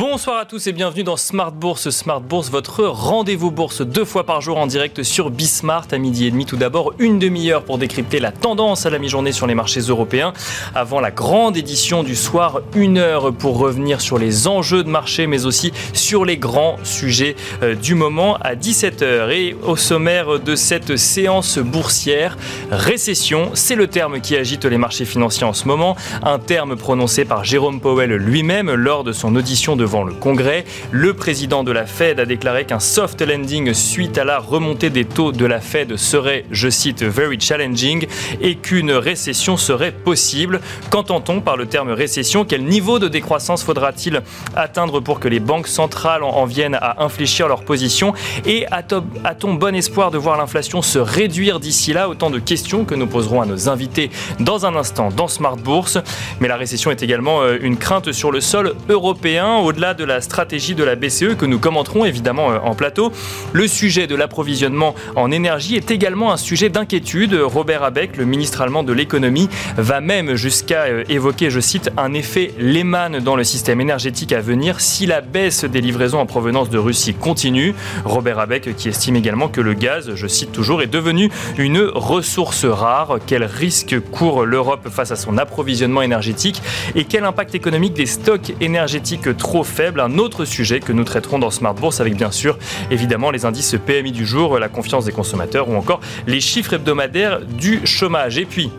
Bonsoir à tous et bienvenue dans Smart Bourse. Smart Bourse, votre rendez-vous bourse deux fois par jour en direct sur Bismart à midi et demi. Tout d'abord, une demi-heure pour décrypter la tendance à la mi-journée sur les marchés européens. Avant la grande édition du soir, une heure pour revenir sur les enjeux de marché, mais aussi sur les grands sujets euh, du moment à 17h. Et au sommaire de cette séance boursière, récession, c'est le terme qui agite les marchés financiers en ce moment. Un terme prononcé par Jérôme Powell lui-même lors de son audition devant le Congrès. Le président de la Fed a déclaré qu'un soft landing suite à la remontée des taux de la Fed serait, je cite, very challenging et qu'une récession serait possible. Qu'entend-on par le terme récession? Quel niveau de décroissance faudra-t-il atteindre pour que les banques centrales en viennent à infléchir leur position? Et a-t-on bon espoir de voir l'inflation se réduire d'ici là? Autant de questions que nous poserons à nos invités dans un instant dans Smart Bourse. Mais la récession est également euh, une crainte sur le sol européen au-delà de la stratégie de la BCE que nous commenterons évidemment euh, en plateau. Le sujet de l'approvisionnement en énergie est également un sujet d'inquiétude. Robert Abeck, le ministre allemand de l'économie, va même jusqu'à euh, évoquer, je cite, un effet Lehman dans le système énergétique à venir si la baisse des livraisons en provenance de Russie continue. Robert Abeck qui estime également que le gaz, je cite toujours, est devenu une ressource rare. Quel risque court l'Europe face à son approvisionnement énergétique et quel impact économique des stocks énergétiques trop faible. Un autre sujet que nous traiterons dans Smart Bourse avec bien sûr évidemment les indices PMI du jour, la confiance des consommateurs ou encore les chiffres hebdomadaires du chômage. Et puis,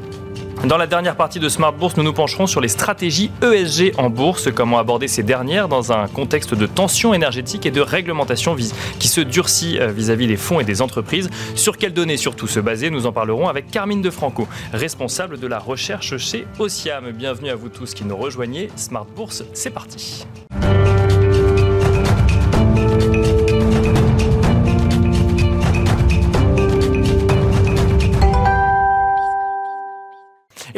dans la dernière partie de Smart Bourse, nous nous pencherons sur les stratégies ESG en bourse, comment aborder ces dernières dans un contexte de tension énergétique et de réglementation qui se durcit euh, vis-à-vis des fonds et des entreprises. Sur quelles données surtout se baser Nous en parlerons avec Carmine Defranco, responsable de la recherche chez Ociam. Bienvenue à vous tous qui nous rejoignez. Smart Bourse, c'est parti.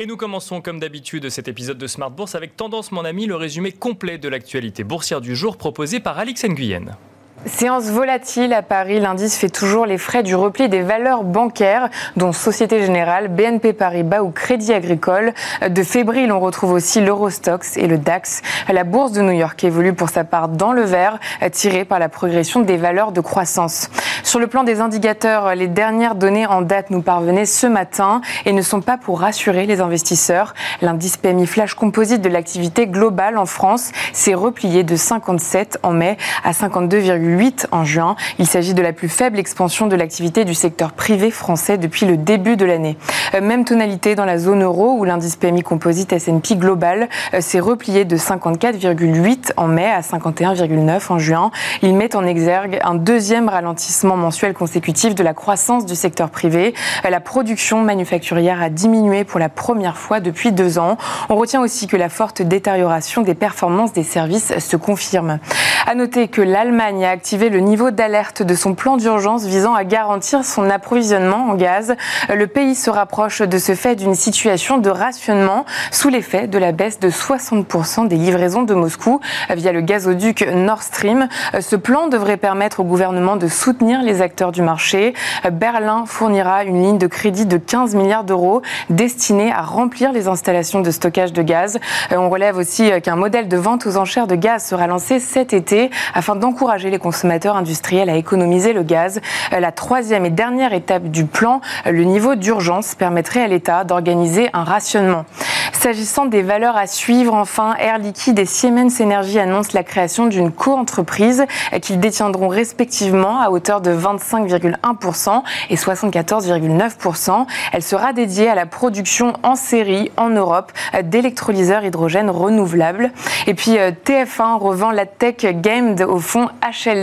Et nous commençons comme d'habitude cet épisode de Smart Bourse avec Tendance mon ami, le résumé complet de l'actualité boursière du jour proposé par Alex Nguyen. Séance volatile à Paris, l'indice fait toujours les frais du repli des valeurs bancaires, dont Société Générale, BNP Paribas ou Crédit Agricole. De fébrile, on retrouve aussi l'Eurostox et le DAX. La bourse de New York évolue pour sa part dans le vert, tirée par la progression des valeurs de croissance. Sur le plan des indicateurs, les dernières données en date nous parvenaient ce matin et ne sont pas pour rassurer les investisseurs. L'indice PMI Flash Composite de l'activité globale en France s'est replié de 57 en mai à 52,8 8 en juin. Il s'agit de la plus faible expansion de l'activité du secteur privé français depuis le début de l'année. Euh, même tonalité dans la zone euro où l'indice PMI composite S&P global euh, s'est replié de 54,8 en mai à 51,9 en juin. Il met en exergue un deuxième ralentissement mensuel consécutif de la croissance du secteur privé. Euh, la production manufacturière a diminué pour la première fois depuis deux ans. On retient aussi que la forte détérioration des performances des services se confirme. À noter que l'Allemagne a activé le niveau d'alerte de son plan d'urgence visant à garantir son approvisionnement en gaz. Le pays se rapproche de ce fait d'une situation de rationnement sous l'effet de la baisse de 60% des livraisons de Moscou via le gazoduc Nord Stream. Ce plan devrait permettre au gouvernement de soutenir les acteurs du marché. Berlin fournira une ligne de crédit de 15 milliards d'euros destinée à remplir les installations de stockage de gaz. On relève aussi qu'un modèle de vente aux enchères de gaz sera lancé cet été afin d'encourager les consommateurs industriels à économiser le gaz. La troisième et dernière étape du plan, le niveau d'urgence, permettrait à l'État d'organiser un rationnement. S'agissant des valeurs à suivre, enfin, Air Liquide et Siemens Energy annoncent la création d'une co-entreprise qu'ils détiendront respectivement à hauteur de 25,1% et 74,9%. Elle sera dédiée à la production en série en Europe d'électrolyseurs hydrogène renouvelables. Et puis euh, TF1 revend la tech Gamed au fond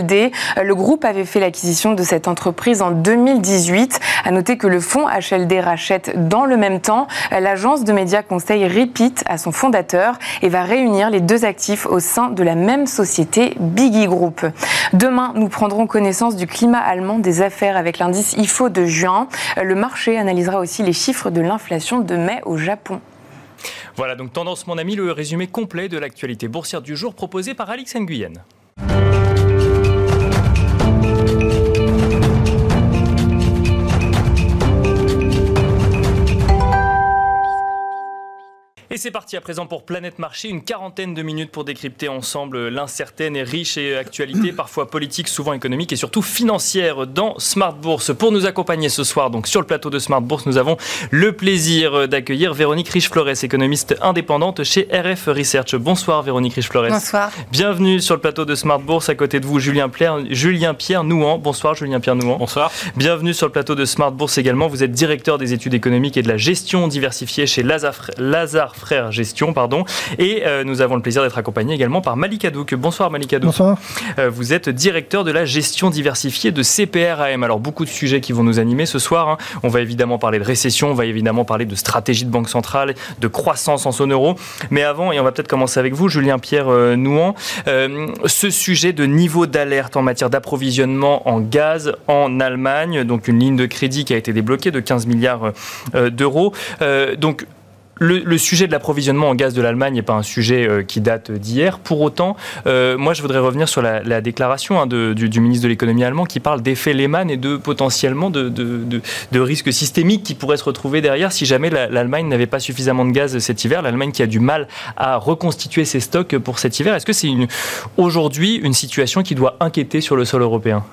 Le groupe avait fait l'acquisition de cette entreprise en 2018. À noter que le fonds HLD rachète dans le même temps l'agence de médias conseil Repeat à son fondateur et va réunir les deux actifs au sein de la même société Biggie Group. Demain, nous prendrons connaissance du climat allemand des affaires avec l'indice IFO de juin. Le marché analysera aussi les chiffres de l'inflation de mai au Japon. Voilà donc Tendance mon ami, le résumé complet de l'actualité boursière du jour proposé par Alix Nguyen. Et c'est parti à présent pour Planète Marché, une quarantaine de minutes pour décrypter ensemble l'incertaine et riche actualité, parfois politique, souvent économique et surtout financière dans Smart Bourse. Pour nous accompagner ce soir, donc sur le plateau de Smart Bourse, nous avons le plaisir d'accueillir Véronique Riche-Flores, économiste indépendante chez RF Research. Bonsoir Véronique Riche-Flores. Bonsoir. Bienvenue sur le plateau de Smart Bourse. À côté de vous, Julien Pierre, Julien Pierre Nouan. Bonsoir Julien Pierre Nouan. Bonsoir. Bienvenue sur le plateau de Smart Bourse également. Vous êtes directeur des études économiques et de la gestion diversifiée chez Lazare Frères Gestion. Pardon. Et euh, nous avons le plaisir d'être accompagné également par Malik Adouk. Bonsoir Malik Adouk. Bonsoir. Euh, vous êtes directeur de la gestion diversifiée de CPRAM. Alors beaucoup de sujets qui vont nous animer ce soir. Hein. On va évidemment parler de récession, on va évidemment parler de stratégie de banque centrale, de croissance en zone euro. Mais avant, et on va peut-être commencer avec vous, Julien Pierre euh, Nouan, ce sujet de niveau d'alerte en matière d'approvisionnement en gaz en Allemagne, donc une ligne de crédit qui a été débloquée de 15 milliards d'euros. donc le, sujet de l'approvisionnement en gaz de l'Allemagne n'est pas un sujet euh, qui date d'hier. Pour autant, euh, moi, je voudrais revenir sur la, déclaration hein, du, ministre de l'économie allemand qui parle d'effet Lehman et de potentiellement de, de, risques systémiques qui pourraient se retrouver derrière si jamais l'Allemagne n'avait pas suffisamment de gaz cet hiver. L'Allemagne qui a du mal à reconstituer ses stocks pour cet hiver. Est-ce que c'est aujourd'hui une situation qui doit inquiéter sur le sol européen?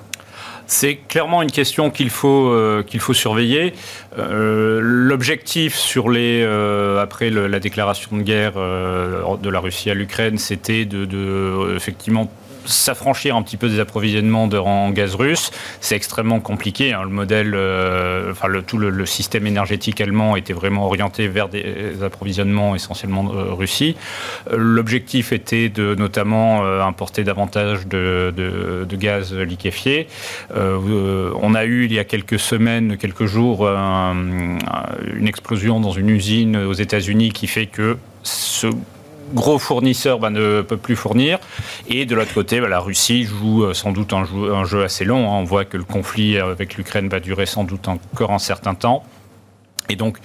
C'est clairement une question qu'il faut, euh, qu'il faut surveiller. Euh, l'objectif sur les, euh, après la déclaration de guerre de la Russie à l'Ukraine, c'était de, de, effectivement s'affranchir un petit peu des approvisionnements en gaz russe. C'est extrêmement compliqué. Hein. Le modèle, euh, enfin tout le, système énergétique allemand était vraiment orienté vers des approvisionnements essentiellement de euh, Russie. Euh, l'objectif était de notamment importer davantage de, de, gaz liquéfié. on a eu il y a quelques semaines, quelques jours, une explosion dans une usine aux États-Unis qui fait que ce gros fournisseur bah, ne peut plus fournir. Et de l'autre côté, bah, la Russie joue euh, sans doute un jeu, assez long. Hein. On voit que le conflit avec l'Ukraine va durer sans doute encore un certain temps. Et donc,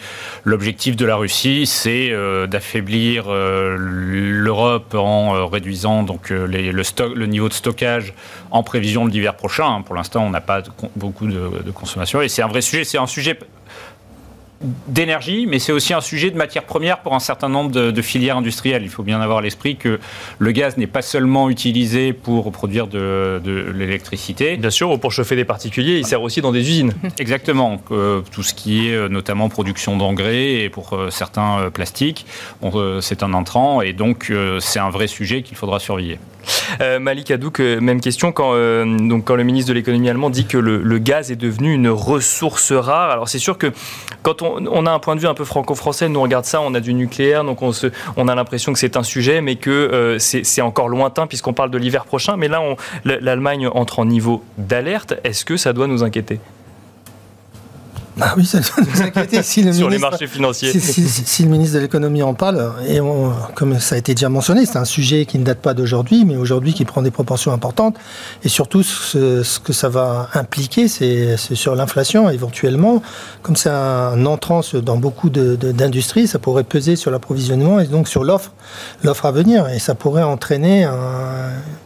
l'objectif de la Russie, c'est euh, d'affaiblir euh, l'Europe en réduisant donc le, niveau de stockage en prévision de l'hiver prochain. Pour l'instant, on n'a pas beaucoup de, de, consommation. Et c'est un vrai sujet. C'est un sujet d'énergie, mais c'est aussi un sujet de matière première pour un certain nombre de, filières industrielles. Il faut bien avoir à l'esprit que le gaz n'est pas seulement utilisé pour produire de, l'électricité. Bien sûr, pour chauffer des particuliers, il sert aussi dans des usines. Exactement. tout ce qui est euh, notamment production d'engrais et pour euh, certains euh, plastiques, c'est un entrant et donc c'est un vrai sujet qu'il faudra surveiller. Malik Hadouk, même question quand, donc quand le ministre de l'économie allemand dit que le, le, gaz est devenu une ressource rare. Alors c'est sûr que quand on, on, a un point de vue un peu franco-français, nous on regarde ça, on a du nucléaire, donc on, a l'impression que c'est un sujet, mais que euh, c'est encore lointain puisqu'on parle de l'hiver prochain. Mais là, l'Allemagne entre en niveau d'alerte. Est-ce que ça doit nous inquiéter? Ah oui, ça doit nous inquiéter. Si le Sur les marchés financiers. Si, le ministre de l'économie en parle, et comme ça a été déjà mentionné, c'est un sujet qui ne date pas d'aujourd'hui, mais aujourd'hui qui prend des proportions importantes. Et surtout, ce, que ça va impliquer, c'est sur l'inflation éventuellement. Comme c'est un entrant dans beaucoup d'industries, ça pourrait peser sur l'approvisionnement et donc sur l'offre, l'offre à venir. Et ça pourrait entraîner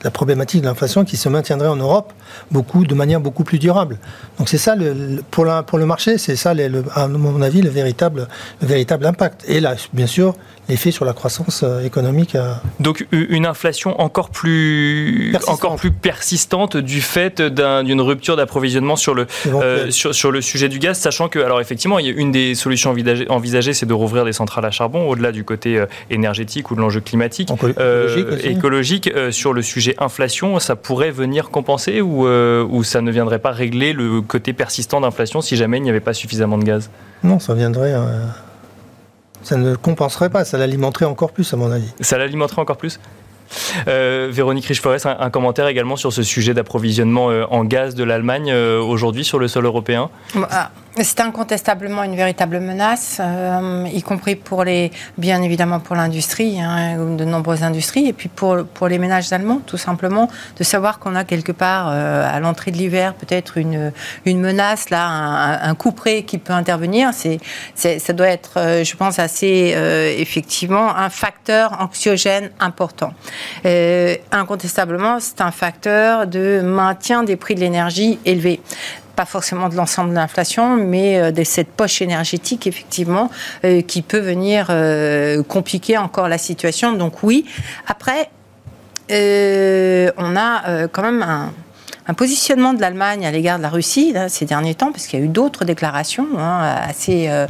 la problématique de l'inflation qui se maintiendrait en Europe beaucoup, de manière beaucoup plus durable. Donc c'est ça, le, pour, pour le marché, c'est ça, à mon avis, le véritable, le véritable impact. Et là, bien sûr, l'effet sur la croissance euh, économique. Euh, Donc une inflation encore plus, encore plus persistante du fait d'une rupture d'approvisionnement sur, le euh, sur, sur, le sujet du gaz, sachant que, alors effectivement, il y a une des solutions envisagées, c'est de rouvrir des centrales à charbon, au-delà du côté énergétique ou de l'enjeu climatique. écologique, écologique sur le sujet inflation, ça pourrait venir compenser ou, ou ça ne viendrait pas régler le côté persistant d'inflation si jamais il n'y avait pas suffisamment de gaz. Non, ça viendrait ça ne compenserait pas, ça l'alimenterait encore plus, à mon avis. Ça l'alimenterait encore plus. Euh, Véronique Riche-Forest, un, commentaire également sur ce sujet d'approvisionnement euh, en gaz de l'Allemagne euh, aujourd'hui sur le sol européen. Bah, c'est incontestablement une véritable menace, euh, y compris pour les, bien évidemment pour l'industrie, hein, de nombreuses industries, et puis pour, pour les ménages allemands, tout simplement, de savoir qu'on a quelque part euh, à l'entrée de l'hiver peut-être une, une menace, là, un, coup près qui peut intervenir. C'est, ça doit être, euh, je pense, assez effectivement un facteur anxiogène important. incontestablement, c'est un facteur de maintien des prix de l'énergie élevés pas forcément de l'ensemble de l'inflation, mais de cette poche énergétique, effectivement, qui peut venir compliquer encore la situation. Donc oui, après, on a quand même un un positionnement de l'Allemagne à l'égard de la Russie ces derniers temps, parce qu'il y a eu d'autres déclarations hein, assez euh,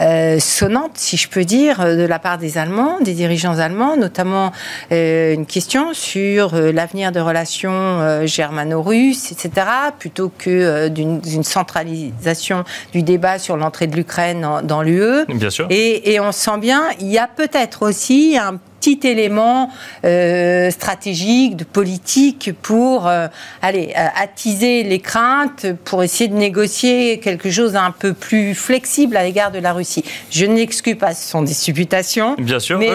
euh, sonnantes, si je peux dire, de la part des Allemands, des dirigeants allemands, notamment euh, une question sur l'avenir de relations germano-russes, etc., plutôt que d'une centralisation du débat sur l'entrée de l'Ukraine dans, l'UE. Bien sûr. Et, et on sent bien, il y a peut-être aussi un petit élément euh, stratégique, de politique pour euh, aller euh, attiser les craintes, pour essayer de négocier quelque chose d'un peu plus flexible à l'égard de la Russie. Je n'exclus pas, ce sont des supputations, Bien sûr, mais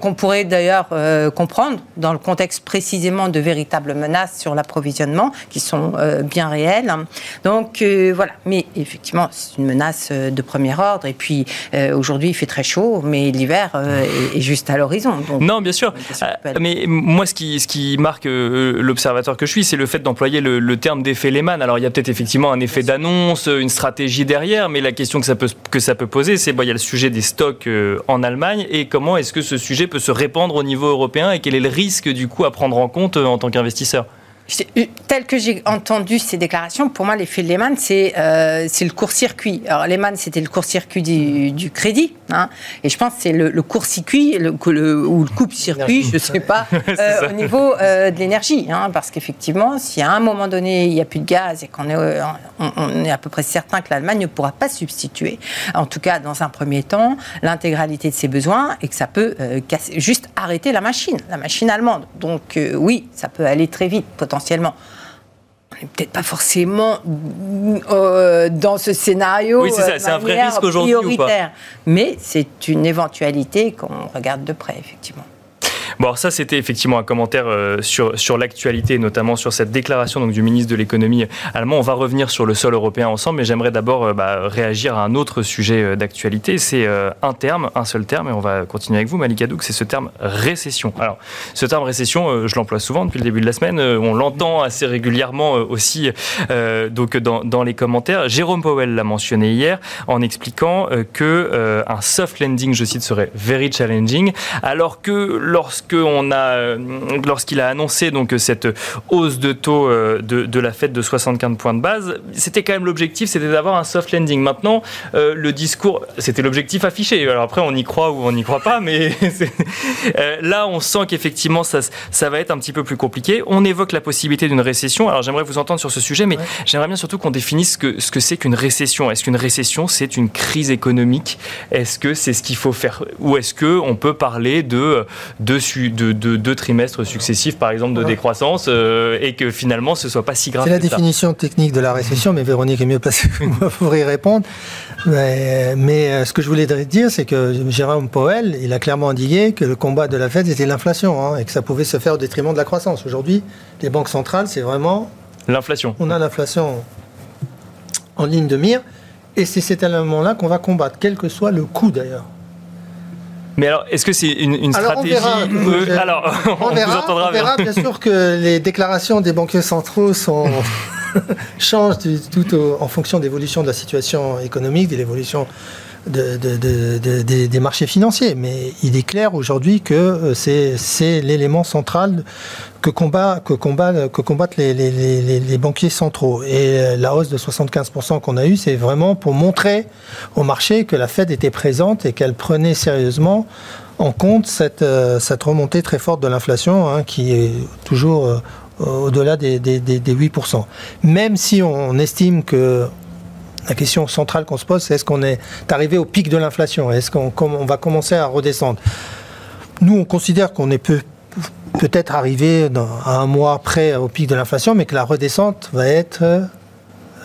qu'on pourrait d'ailleurs comprendre dans le contexte précisément de véritables menaces sur l'approvisionnement qui sont bien réelles. Donc voilà, mais effectivement, c'est une menace de premier ordre. Et puis aujourd'hui, il fait très chaud, mais l'hiver est juste à l'horizon non, bien sûr. Euh, mais moi, ce qui, ce qui marque euh, l'observateur que je suis, c'est le fait d'employer le, terme d'effet Lehman. Alors, il y a peut-être effectivement un effet d'annonce, une stratégie derrière, mais la question que ça peut, que ça peut poser, c'est bon, il y a le sujet des stocks euh, en Allemagne et comment est-ce que ce sujet peut se répandre au niveau européen et quel est le risque du coup à prendre en compte en tant qu'investisseur? Tel que j'ai entendu ces déclarations, pour moi, l'effet Lehman, c'est euh, le court-circuit. Alors, Lehman, c'était le court-circuit du, du, crédit. Hein, et je pense que c'est le, le court-circuit le, ou le coupe-circuit, je ne sais pas, euh, au niveau euh, de l'énergie. Hein, parce qu'effectivement, si à un moment donné, il n'y a plus de gaz et qu'on est, on, est à peu près certain que l'Allemagne ne pourra pas substituer, en tout cas, dans un premier temps, l'intégralité de ses besoins et que ça peut euh, casser, juste arrêter la machine, la machine allemande. Donc, oui, ça peut aller très vite, potentiellement peut-être pas forcément euh, dans ce scénario. Oui, c'est ça, c'est un vrai risque aujourd'hui Mais c'est une éventualité qu'on regarde de près, effectivement. Bon, ça, c'était effectivement un commentaire euh, sur, l'actualité, notamment sur cette déclaration donc, du ministre de l'économie allemand. On va revenir sur le sol européen ensemble, mais j'aimerais d'abord euh, bah, réagir à un autre sujet euh, d'actualité. C'est un terme, un seul terme, et on va continuer avec vous, Malika Douk, c'est ce terme récession. Alors, ce terme récession, je l'emploie souvent depuis le début de la semaine. on l'entend assez régulièrement aussi donc dans, les commentaires. Jérôme Powell l'a mentionné hier en expliquant que soft landing, je cite, serait very challenging, alors que lorsque a, euh, lorsqu'il a annoncé donc cette hausse de taux euh, de, la Fed de 75 points de base, c'était quand même l'objectif, c'était d'avoir un soft landing. Maintenant, euh, le discours, c'était l'objectif affiché. Alors après, on y croit ou on n'y croit pas, mais là, on sent qu'effectivement, ça, ça va être un petit peu plus compliqué. On évoque la possibilité d'une récession. Alors j'aimerais vous entendre sur ce sujet, mais j'aimerais bien surtout qu'on définisse ce que, ce que c'est qu'une récession. Est-ce qu'une récession, c'est une crise économique? Est-ce que c'est ce qu'il faut faire? Ou est-ce qu'on peut parler de, de, de, deux trimestres successifs, par exemple, de décroissance, euh, et que finalement ce soit pas si grave. C'est la définition technique de la récession, mais Véronique est mieux placée pour y répondre. Mais, euh, ce que je voulais dire, c'est que Jérôme Powell, il a clairement indiqué que le combat de la Fed était l'inflation, hein, et que ça pouvait se faire au détriment de la croissance. Aujourd'hui, les banques centrales, c'est vraiment l'inflation. On a l'inflation en ligne de mire, et c'est cet élément-là qu'on va combattre, quel que soit le coût d'ailleurs. Mais alors, est-ce que c'est une, stratégie Alors, on, verra, on verra bien. sûr que les déclarations des banquiers centraux sont changent tout en fonction de l'évolution de la situation économique, de l'évolution des, marchés financiers. Mais il est clair aujourd'hui que euh, c'est l'élément central que, combat, que, combat, que combattent les, les, banquiers centraux. Et euh, la hausse de 75% qu'on a eue, c'est vraiment pour montrer au marché que la Fed était présente et qu'elle prenait sérieusement en compte cette, euh, cette remontée très forte de l'inflation, hein, qui est toujours au-delà des, des, des, 8%. Même si on estime que la question centrale qu'on se pose, c'est est-ce qu'on est arrivé au pic de l'inflation? Est-ce qu'on on va commencer à redescendre? Nous, on considère qu'on est peut, peut-être arrivé à un mois près au pic de l'inflation, mais que la redescente va être,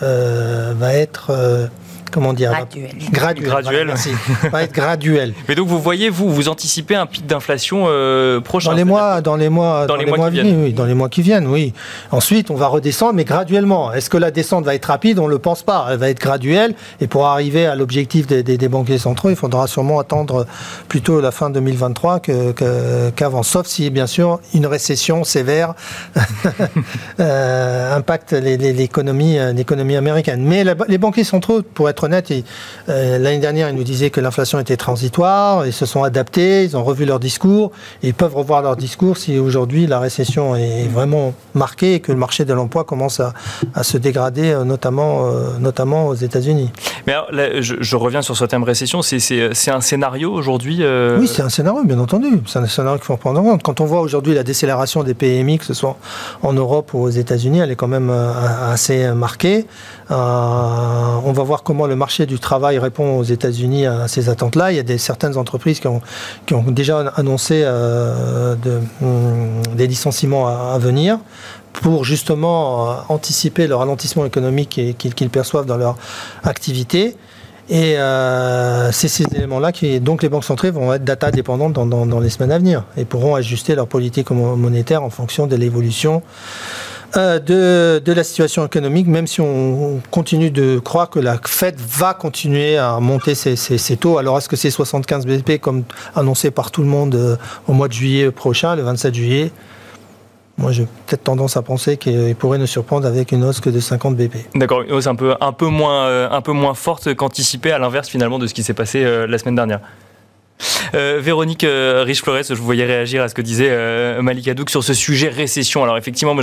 euh, va être euh, comment dire Graduel. Graduel. Graduel. voilà, merci. va être graduel. Mais donc vous voyez, vous, vous anticipez un pic d'inflation euh, prochain Dans les mois, dans les mois, Dans les mois qui viennent. oui, dans les mois qui viennent, oui. Ensuite, on va redescendre, mais graduellement. Est-ce que la descente va être rapide? On ne le pense pas. Elle va être graduelle. Et pour arriver à l'objectif des, des- des banquiers centraux, il faudra sûrement attendre plutôt la fin 2023 que- que- qu'avant. Sauf si, bien sûr, une récession sévère euh, impacte les- les- l'économie, euh, l'économie américaine. Mais la- les banquiers centraux, pour être honnête, ils- euh, l'année dernière, ils nous disaient que l'inflation était transitoire. Ils se sont adaptés, ils ont revu leur discours. Et ils peuvent revoir leur discours si aujourd'hui la récession est vraiment marquée et que le marché de l'emploi commence à, à se dégrader, euh, notamment, euh, notamment aux États-Unis. Mais alors, là, je, je reviens sur ce thème récession. C'est- un scénario aujourd'hui euh, Oui, c'est un scénario, bien entendu. C'est un scénario qu'il faut prendre en compte. Quand on voit aujourd'hui la décélération des PMI, que ce soit en Europe ou aux États-Unis, elle est quand même assez marquée. Euh, on va voir comment le marché du travail répond aux États-Unis à ces attentes-là. Il y a des, certaines entreprises qui ont, déjà annoncé euh, hum, des licenciements à, venir pour justement euh, anticiper le ralentissement économique qu'ils perçoivent dans leur activité. Et c'est ces éléments-là qui, donc les banques centrales vont être data dépendantes dans, les semaines à venir et pourront ajuster leur politique mo- monétaire en fonction de l'évolution euh, de, la situation économique, même si on continue de croire que la Fed va continuer à monter ses, taux. Alors est-ce que c'est 75 BP comme annoncé par tout le monde euh, au mois de juillet prochain, le 27 juillet? Moi, j'ai peut-être tendance à penser qu'il pourrait nous surprendre avec une hausse que de 50 BP. D'accord, une hausse un peu, moins, euh, un peu moins forte qu'anticipée, à l'inverse finalement de ce qui s'est passé la semaine dernière. Euh, Véronique euh, Riche-Flores, je vous voyais réagir à ce que disait euh, Malik Hadouk sur ce sujet récession. Alors effectivement,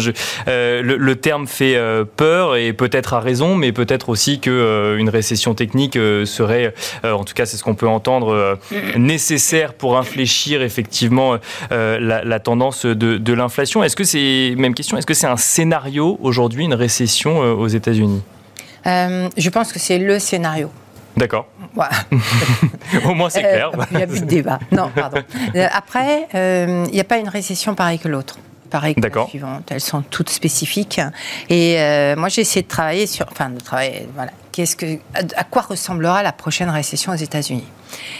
euh, le, terme fait euh, peur et peut-être à raison, mais peut-être aussi que une récession technique serait, en tout cas c'est ce qu'on peut entendre, nécessaire pour infléchir effectivement la, tendance de, de l'inflation. Est-ce que c'est même question Est-ce que c'est un scénario aujourd'hui une récession aux États-Unis? Je pense que c'est le scénario. D'accord. Au moins c'est Euh, clair. Il n'y a plus de débat. Non, pardon. Euh, Après, euh, il n'y a pas une récession pareille que l'autre. Pareil que la suivante. Elles sont toutes spécifiques. Et euh, moi, j'ai essayé de travailler sur. Enfin, de travailler. Voilà. Qu'est-ce que, à quoi ressemblera la prochaine récession aux États-Unis?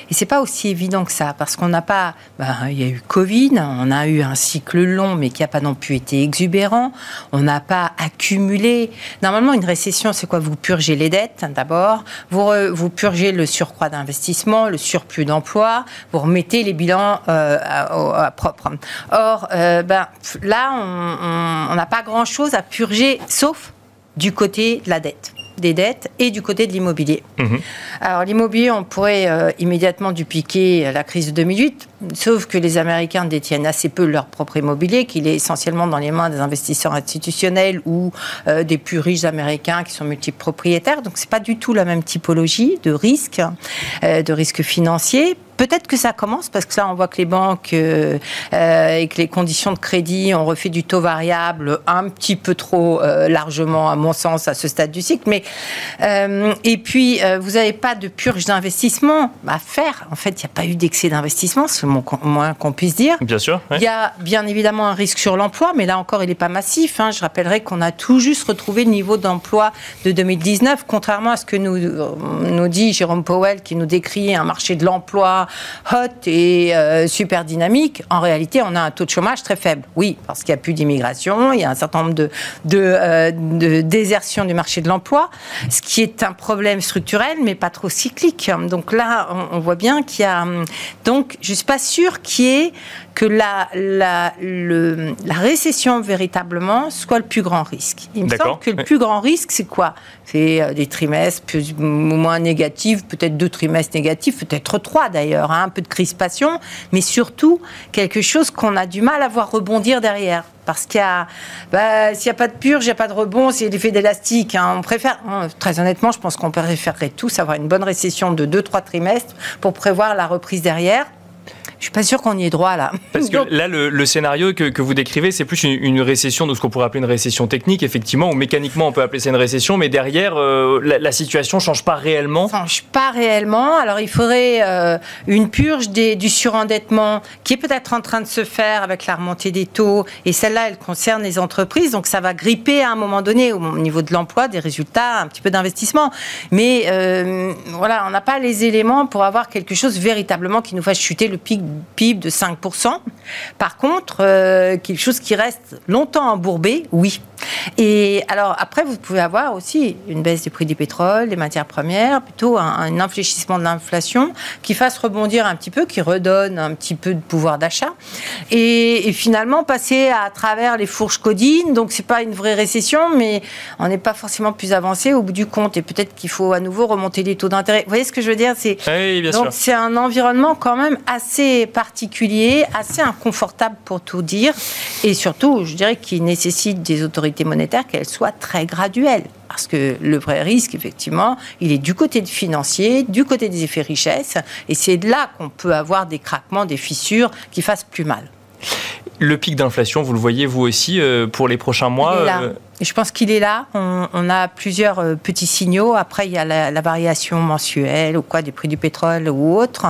Et c'est pas aussi évident que ça, parce qu'on n'a pas. ben, il y a eu Covid, on a eu un cycle long, mais qui n'a pas non plus été exubérant. On n'a pas accumulé. Normalement, une récession, c'est quoi? Vous purgez les dettes d'abord, vous, purgez le surcroît d'investissement, le surplus d'emploi, vous remettez les bilans euh, à, propre. Or, euh, ben, là, on n'a pas grand-chose à purger, sauf du côté de la dette des dettes et du côté de l'immobilier. Mhm. Alors l'immobilier, on pourrait euh, immédiatement dupliquer la crise de 2008, sauf que les Américains détiennent assez peu leur propre immobilier, qu'il est essentiellement dans les mains des investisseurs institutionnels ou euh, des plus riches Américains qui sont multipropriétaires. Donc c'est pas du tout la même typologie de risque, euh, de risque financier. Peut-être que ça commence parce que là, on voit que les banques euh, euh, et que les conditions de crédit ont refait du taux variable un petit peu trop euh, largement, à mon sens, à ce stade du cycle. Mais et puis, vous n'avez pas de purge d'investissement à faire. En fait, il n'y a pas eu d'excès d'investissement, c'est le mo- moins qu'on puisse dire. Bien sûr. ouais. Il y a bien évidemment un risque sur l'emploi, mais là encore, il n'est pas massif. hein. Je rappellerai qu'on a tout juste retrouvé le niveau d'emploi de 2019, contrairement à ce que nous, nous dit Jérôme Powell, qui nous décrit un marché de l'emploi hot et euh, super dynamique. En réalité, on a un taux de chômage très faible. Oui, parce qu'il n'y a plus d'immigration, il y a un certain nombre de, de, euh, désertion du marché de l'emploi, ce qui est un problème structurel, mais pas trop cyclique. Donc là, on, on voit bien qu'il y a. hum, Donc, je ne suis pas sûre qu'il y ait que la, la, le- la récession véritablement soit le plus grand risque. Il me semble que le plus grand risque, c'est quoi? C'est euh, des trimestres plus ou moins négatifs, peut-être deux trimestres négatifs, peut-être trois d'ailleurs, hein, un peu de crispation, mais surtout quelque chose qu'on a du mal à voir rebondir derrière. Parce qu'il y a, bah, s'il n'y a pas de purge, il n'y a pas de rebond, c'est l'effet d'élastique. hein. On préfère, hein, très honnêtement, je pense qu'on préférerait tous avoir une bonne récession de deux, trois trimestres pour prévoir la reprise derrière. Je suis pas sûr qu'on y ait droit là. Parce que là, le, scénario que, vous décrivez, c'est plus une, récession de ce qu'on pourrait appeler une récession technique, effectivement, ou mécaniquement on peut appeler ça une récession, mais derrière, euh, la, situation change pas réellement. Change pas réellement. Alors il faudrait euh, une purge des, du surendettement qui est peut-être en train de se faire avec la remontée des taux, et celle-là, elle concerne les entreprises, donc ça va gripper à un moment donné au niveau de l'emploi, des résultats, un petit peu d'investissement. Mais euh, voilà, on n'a pas les éléments pour avoir quelque chose véritablement qui nous fasse chuter le pic PIB de 5%. Par contre, euh, quelque chose qui reste longtemps embourbé, oui. Et alors après, vous pouvez avoir aussi une baisse des prix du pétrole, des matières premières, plutôt un, infléchissement de l'inflation qui fasse rebondir un petit peu, qui redonne un petit peu de pouvoir d'achat. Et, finalement, passer à travers les fourches codines, donc c'est pas une vraie récession, mais on n'est pas forcément plus avancé au bout du compte. Et peut-être qu'il faut à nouveau remonter les taux d'intérêt. Vous voyez ce que je veux dire? C'est oui, donc c'est un environnement quand même assez particulier, assez inconfortable pour tout dire, et surtout, je dirais, qui nécessite des autorités monétaires qu'elles soient très graduelles. Parce que le vrai risque, effectivement, il est du côté financier, du côté des effets richesse, et c'est là qu'on peut avoir des craquements, des fissures qui fassent plus mal. Le pic d'inflation, vous le voyez vous aussi euh, pour les prochains mois euh, Je pense qu'il est là. On, a plusieurs euh, petits signaux. Après, il y a la, variation mensuelle ou quoi des prix du pétrole ou autre.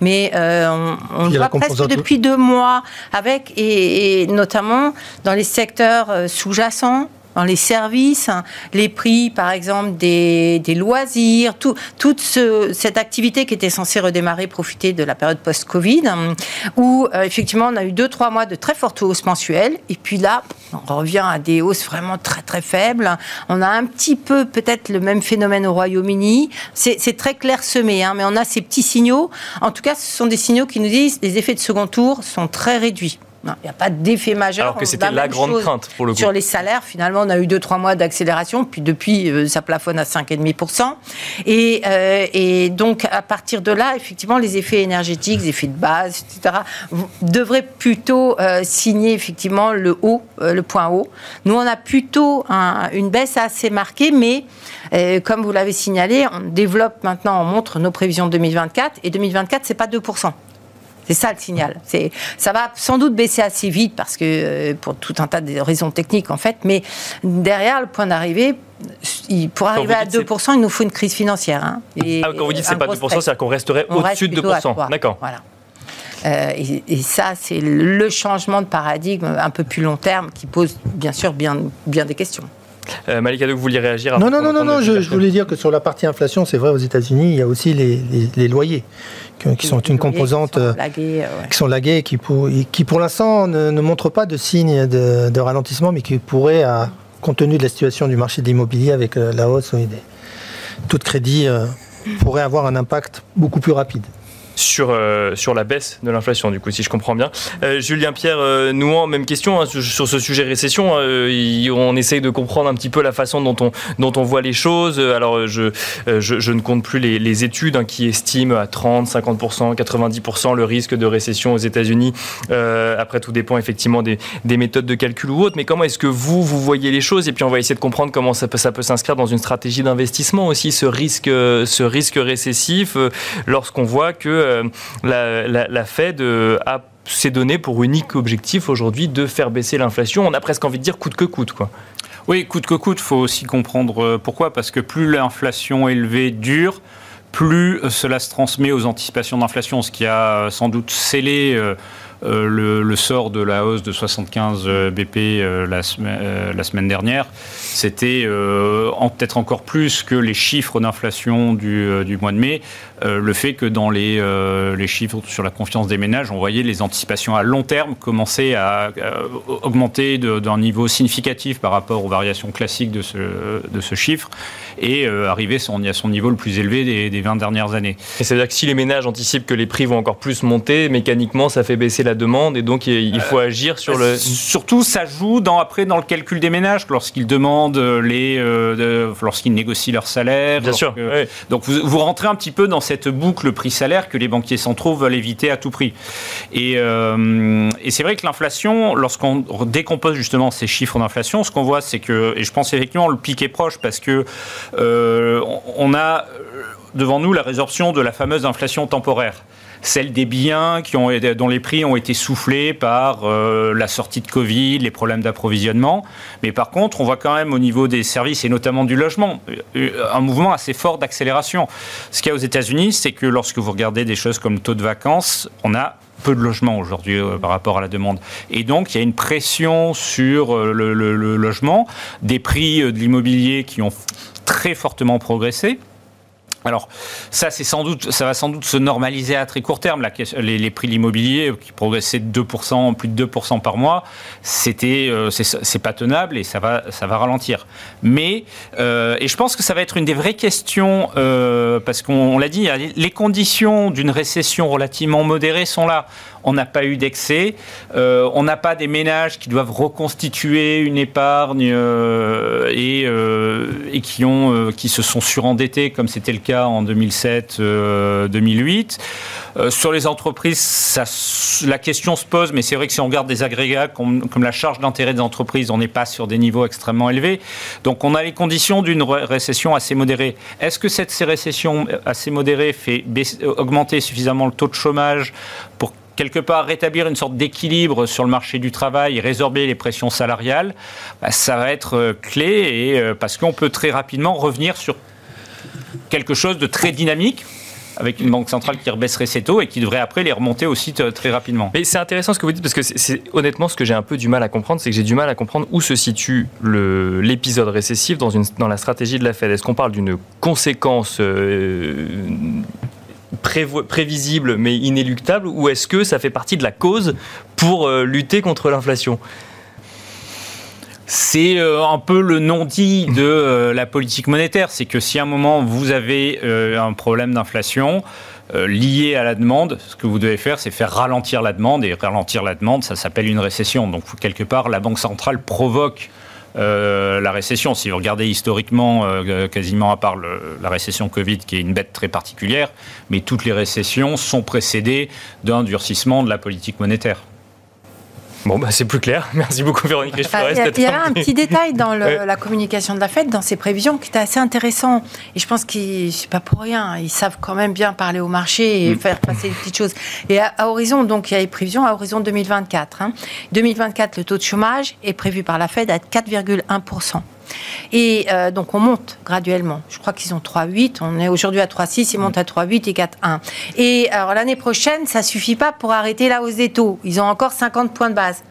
Mais on, on voit presque depuis deux mois avec et notamment dans les secteurs sous-jacents dans les services, hein, les prix, par exemple, des, loisirs, tout, toute cette activité qui était censée redémarrer, profiter de la période post-Covid, hein, où euh, effectivement on a eu deux, trois mois de très fortes hausses mensuelles, et puis là, on revient à des hausses vraiment très, très faibles. On a un petit peu peut-être le même phénomène au Royaume-Uni. C'est très clairsemé, hein, mais on a ces petits signaux. En tout cas, ce sont des signaux qui nous disent que les effets de second tour sont très réduits il n'y a pas d'effet majeur. Alors que c'était la grande crainte pour le coup. Sur les salaires, finalement, on a eu 2-3 mois d'accélération, puis depuis, euh, ça plafonne à 5,5%. Et, euh, et donc, à partir de là, effectivement, les effets énergétiques, les effets de base, etc., devraient plutôt euh, signer effectivement le haut, le point haut. Nous, on a plutôt une baisse assez marquée, mais comme vous l'avez signalé, on développe maintenant, on montre nos prévisions 2024, et 2024, c'est pas 2%. C'est ça le signal. C'est, ça va sans doute baisser assez vite parce que euh, pour tout un tas de raisons techniques en fait, mais derrière le point d'arrivée, pour arriver à 2%, il nous faut une crise financière. Hein. Et, ah, quand vous dites que ce n'est pas 2%, c'est-à-dire qu'on resterait au-dessus de 2%. D'accord. Voilà. Euh, et, ça, c'est le changement de paradigme un peu plus long terme qui pose bien sûr bien, bien des questions. Euh, Malika, vous vouliez réagir Non, non, non, non, non je, voulais dire que sur la partie inflation, c'est vrai, aux États-Unis, il y a aussi les, les loyers qui, sont une composante qui sont laguées, qui, sont laguées, qui pour, qui pour l'instant ne, ne, montrent pas de signes de, ralentissement, mais qui pourraient, compte tenu de la situation du marché de l'immobilier avec euh, la hausse des taux de crédit, euh, pourraient avoir un impact beaucoup plus rapide sur, euh, sur la baisse de l'inflation, du coup, si je comprends bien. Euh, Julien Pierre euh, Nouan, même question hein, sur, ce sujet récession. on essaye de comprendre un petit peu la façon dont on, dont on voit les choses. Alors, je, je, ne compte plus les, études hein, qui estiment à 30, 50%, 90% le risque de récession aux États-Unis. après, tout dépend effectivement des, des, méthodes de calcul ou autres. Mais comment est-ce que vous, vous voyez les choses? Et puis, on va essayer de comprendre comment ça peut, ça peut s'inscrire dans une stratégie d'investissement aussi, ce risque, ce risque récessif, lorsqu'on voit que euh, la, Fed euh, a s'est donné pour unique objectif aujourd'hui de faire baisser l'inflation. On a presque envie de dire coûte que coûte, quoi. Oui, coûte que coûte, faut aussi comprendre euh, pourquoi. Parce que plus l'inflation élevée dure, plus cela se transmet aux anticipations d'inflation, ce qui a sans doute scellé le, sort de la hausse de 75 euh, BP la, semaine dernière, c'était peut-être encore plus que les chiffres d'inflation du, mois de mai, le fait que dans les, les, chiffres sur la confiance des ménages, on voyait les anticipations à long terme commencer à, augmenter d'un niveau significatif par rapport aux variations classiques de ce, de ce chiffre et arriver son, à son niveau le plus élevé des, des 20 dernières années. Et ça veut dire que si les ménages anticipent que les prix vont encore plus monter, mécaniquement, ça fait baisser la demande et donc il faut agir sur le. Surtout, ça joue dans, après dans le calcul des ménages lorsqu'ils demandent les, euh, lorsqu'ils négocient leur salaire. Bien sûr. Donc vous, vous, rentrez un petit peu dans cette boucle prix-salaire que les banquiers centraux veulent éviter à tout prix. Et, euh, et c'est vrai que l'inflation, lorsqu'on décompose justement ces chiffres d'inflation, ce qu'on voit, c'est que, et je pense effectivement le pic est proche parce que euh, on a devant nous la résorption de la fameuse inflation temporaire. Celle des biens qui ont, dont les prix ont été soufflés par euh, la sortie de Covid, les problèmes d'approvisionnement. Mais par contre, on voit quand même au niveau des services et notamment du logement euh, un mouvement assez fort d'accélération. Ce qu'il y a aux États-Unis, c'est que lorsque vous regardez des choses comme taux de vacances, on a peu de logements aujourd'hui euh, par rapport à la demande. Et donc, il y a une pression sur le logement, des prix de l'immobilier qui ont très fortement progressé. Alors, ça, c'est sans doute, ça va sans doute se normaliser à très court terme. les, prix de l'immobilier qui progressaient de 2%, plus de 2% par mois, c'était, euh, c'est pas tenable et ça va, ça va ralentir. Mais, euh, et je pense que ça va être une des vraies questions, euh, parce qu'on l'a dit, les conditions d'une récession relativement modérée sont là on n'a pas eu d'excès, euh, on n'a pas des ménages qui doivent reconstituer une épargne euh, euh, et, qui, ont, qui se sont surendettés comme c'était le cas en 2007-2008. sur les entreprises, la question se pose, mais c'est vrai que si on regarde des agrégats comme, la charge d'intérêt des entreprises, on n'est pas sur des niveaux extrêmement élevés. Donc on a les conditions d'une récession assez modérée. Est-ce que cette récession assez modérée fait augmenter suffisamment le taux de chômage pour quelque part rétablir une sorte d'équilibre sur le marché du travail résorber les pressions salariales, bah, ça va être euh, clé et, euh, parce qu'on peut très rapidement revenir sur quelque chose de très dynamique avec une banque centrale qui rebaisserait ses taux et qui devrait après les remonter aussi très rapidement. Mais c'est intéressant ce que vous dites parce que c'est honnêtement ce que j'ai un peu du mal à comprendre, c'est que j'ai du mal à comprendre où se situe l'épisode récessif dans la stratégie de la Fed. Est-ce qu'on parle d'une conséquence euh, prévisible mais inéluctable ou est-ce que ça fait partie de la cause pour euh, lutter contre l'inflation? C'est euh, un peu le non-dit de euh, la politique monétaire. C'est que si à un moment vous avez un problème d'inflation lié à la demande, ce que vous devez faire, c'est faire ralentir la demande. Et ralentir la demande, ça s'appelle une récession. Donc quelque part, la Banque centrale provoque euh, la récession. Si vous regardez historiquement, euh, quasiment à part la récession Covid, qui est une bête très particulière, mais toutes les récessions sont précédées d'un durcissement de la politique monétaire. Bon, bah, c'est plus clair. Merci beaucoup, Véronique Il y, a, un petit détail dans la communication de la Fed, dans ses prévisions, qui était assez intéressant. Et je pense que c'est pas pour rien. Ils savent quand même bien parler au marché et mm. faire passer des petites choses. Et à, horizon, donc, il y a les prévisions à horizon 2024. 2024, hein. le taux de chômage est prévu par la Fed à 4,1%. Et euh, donc on monte graduellement. Je crois qu'ils ont 3,8. On est aujourd'hui à 3,6. Ils montent à 3,8 et 4,1. Et alors l'année prochaine, ça suffit pas pour arrêter la hausse des taux. Ils ont encore 50 points de base.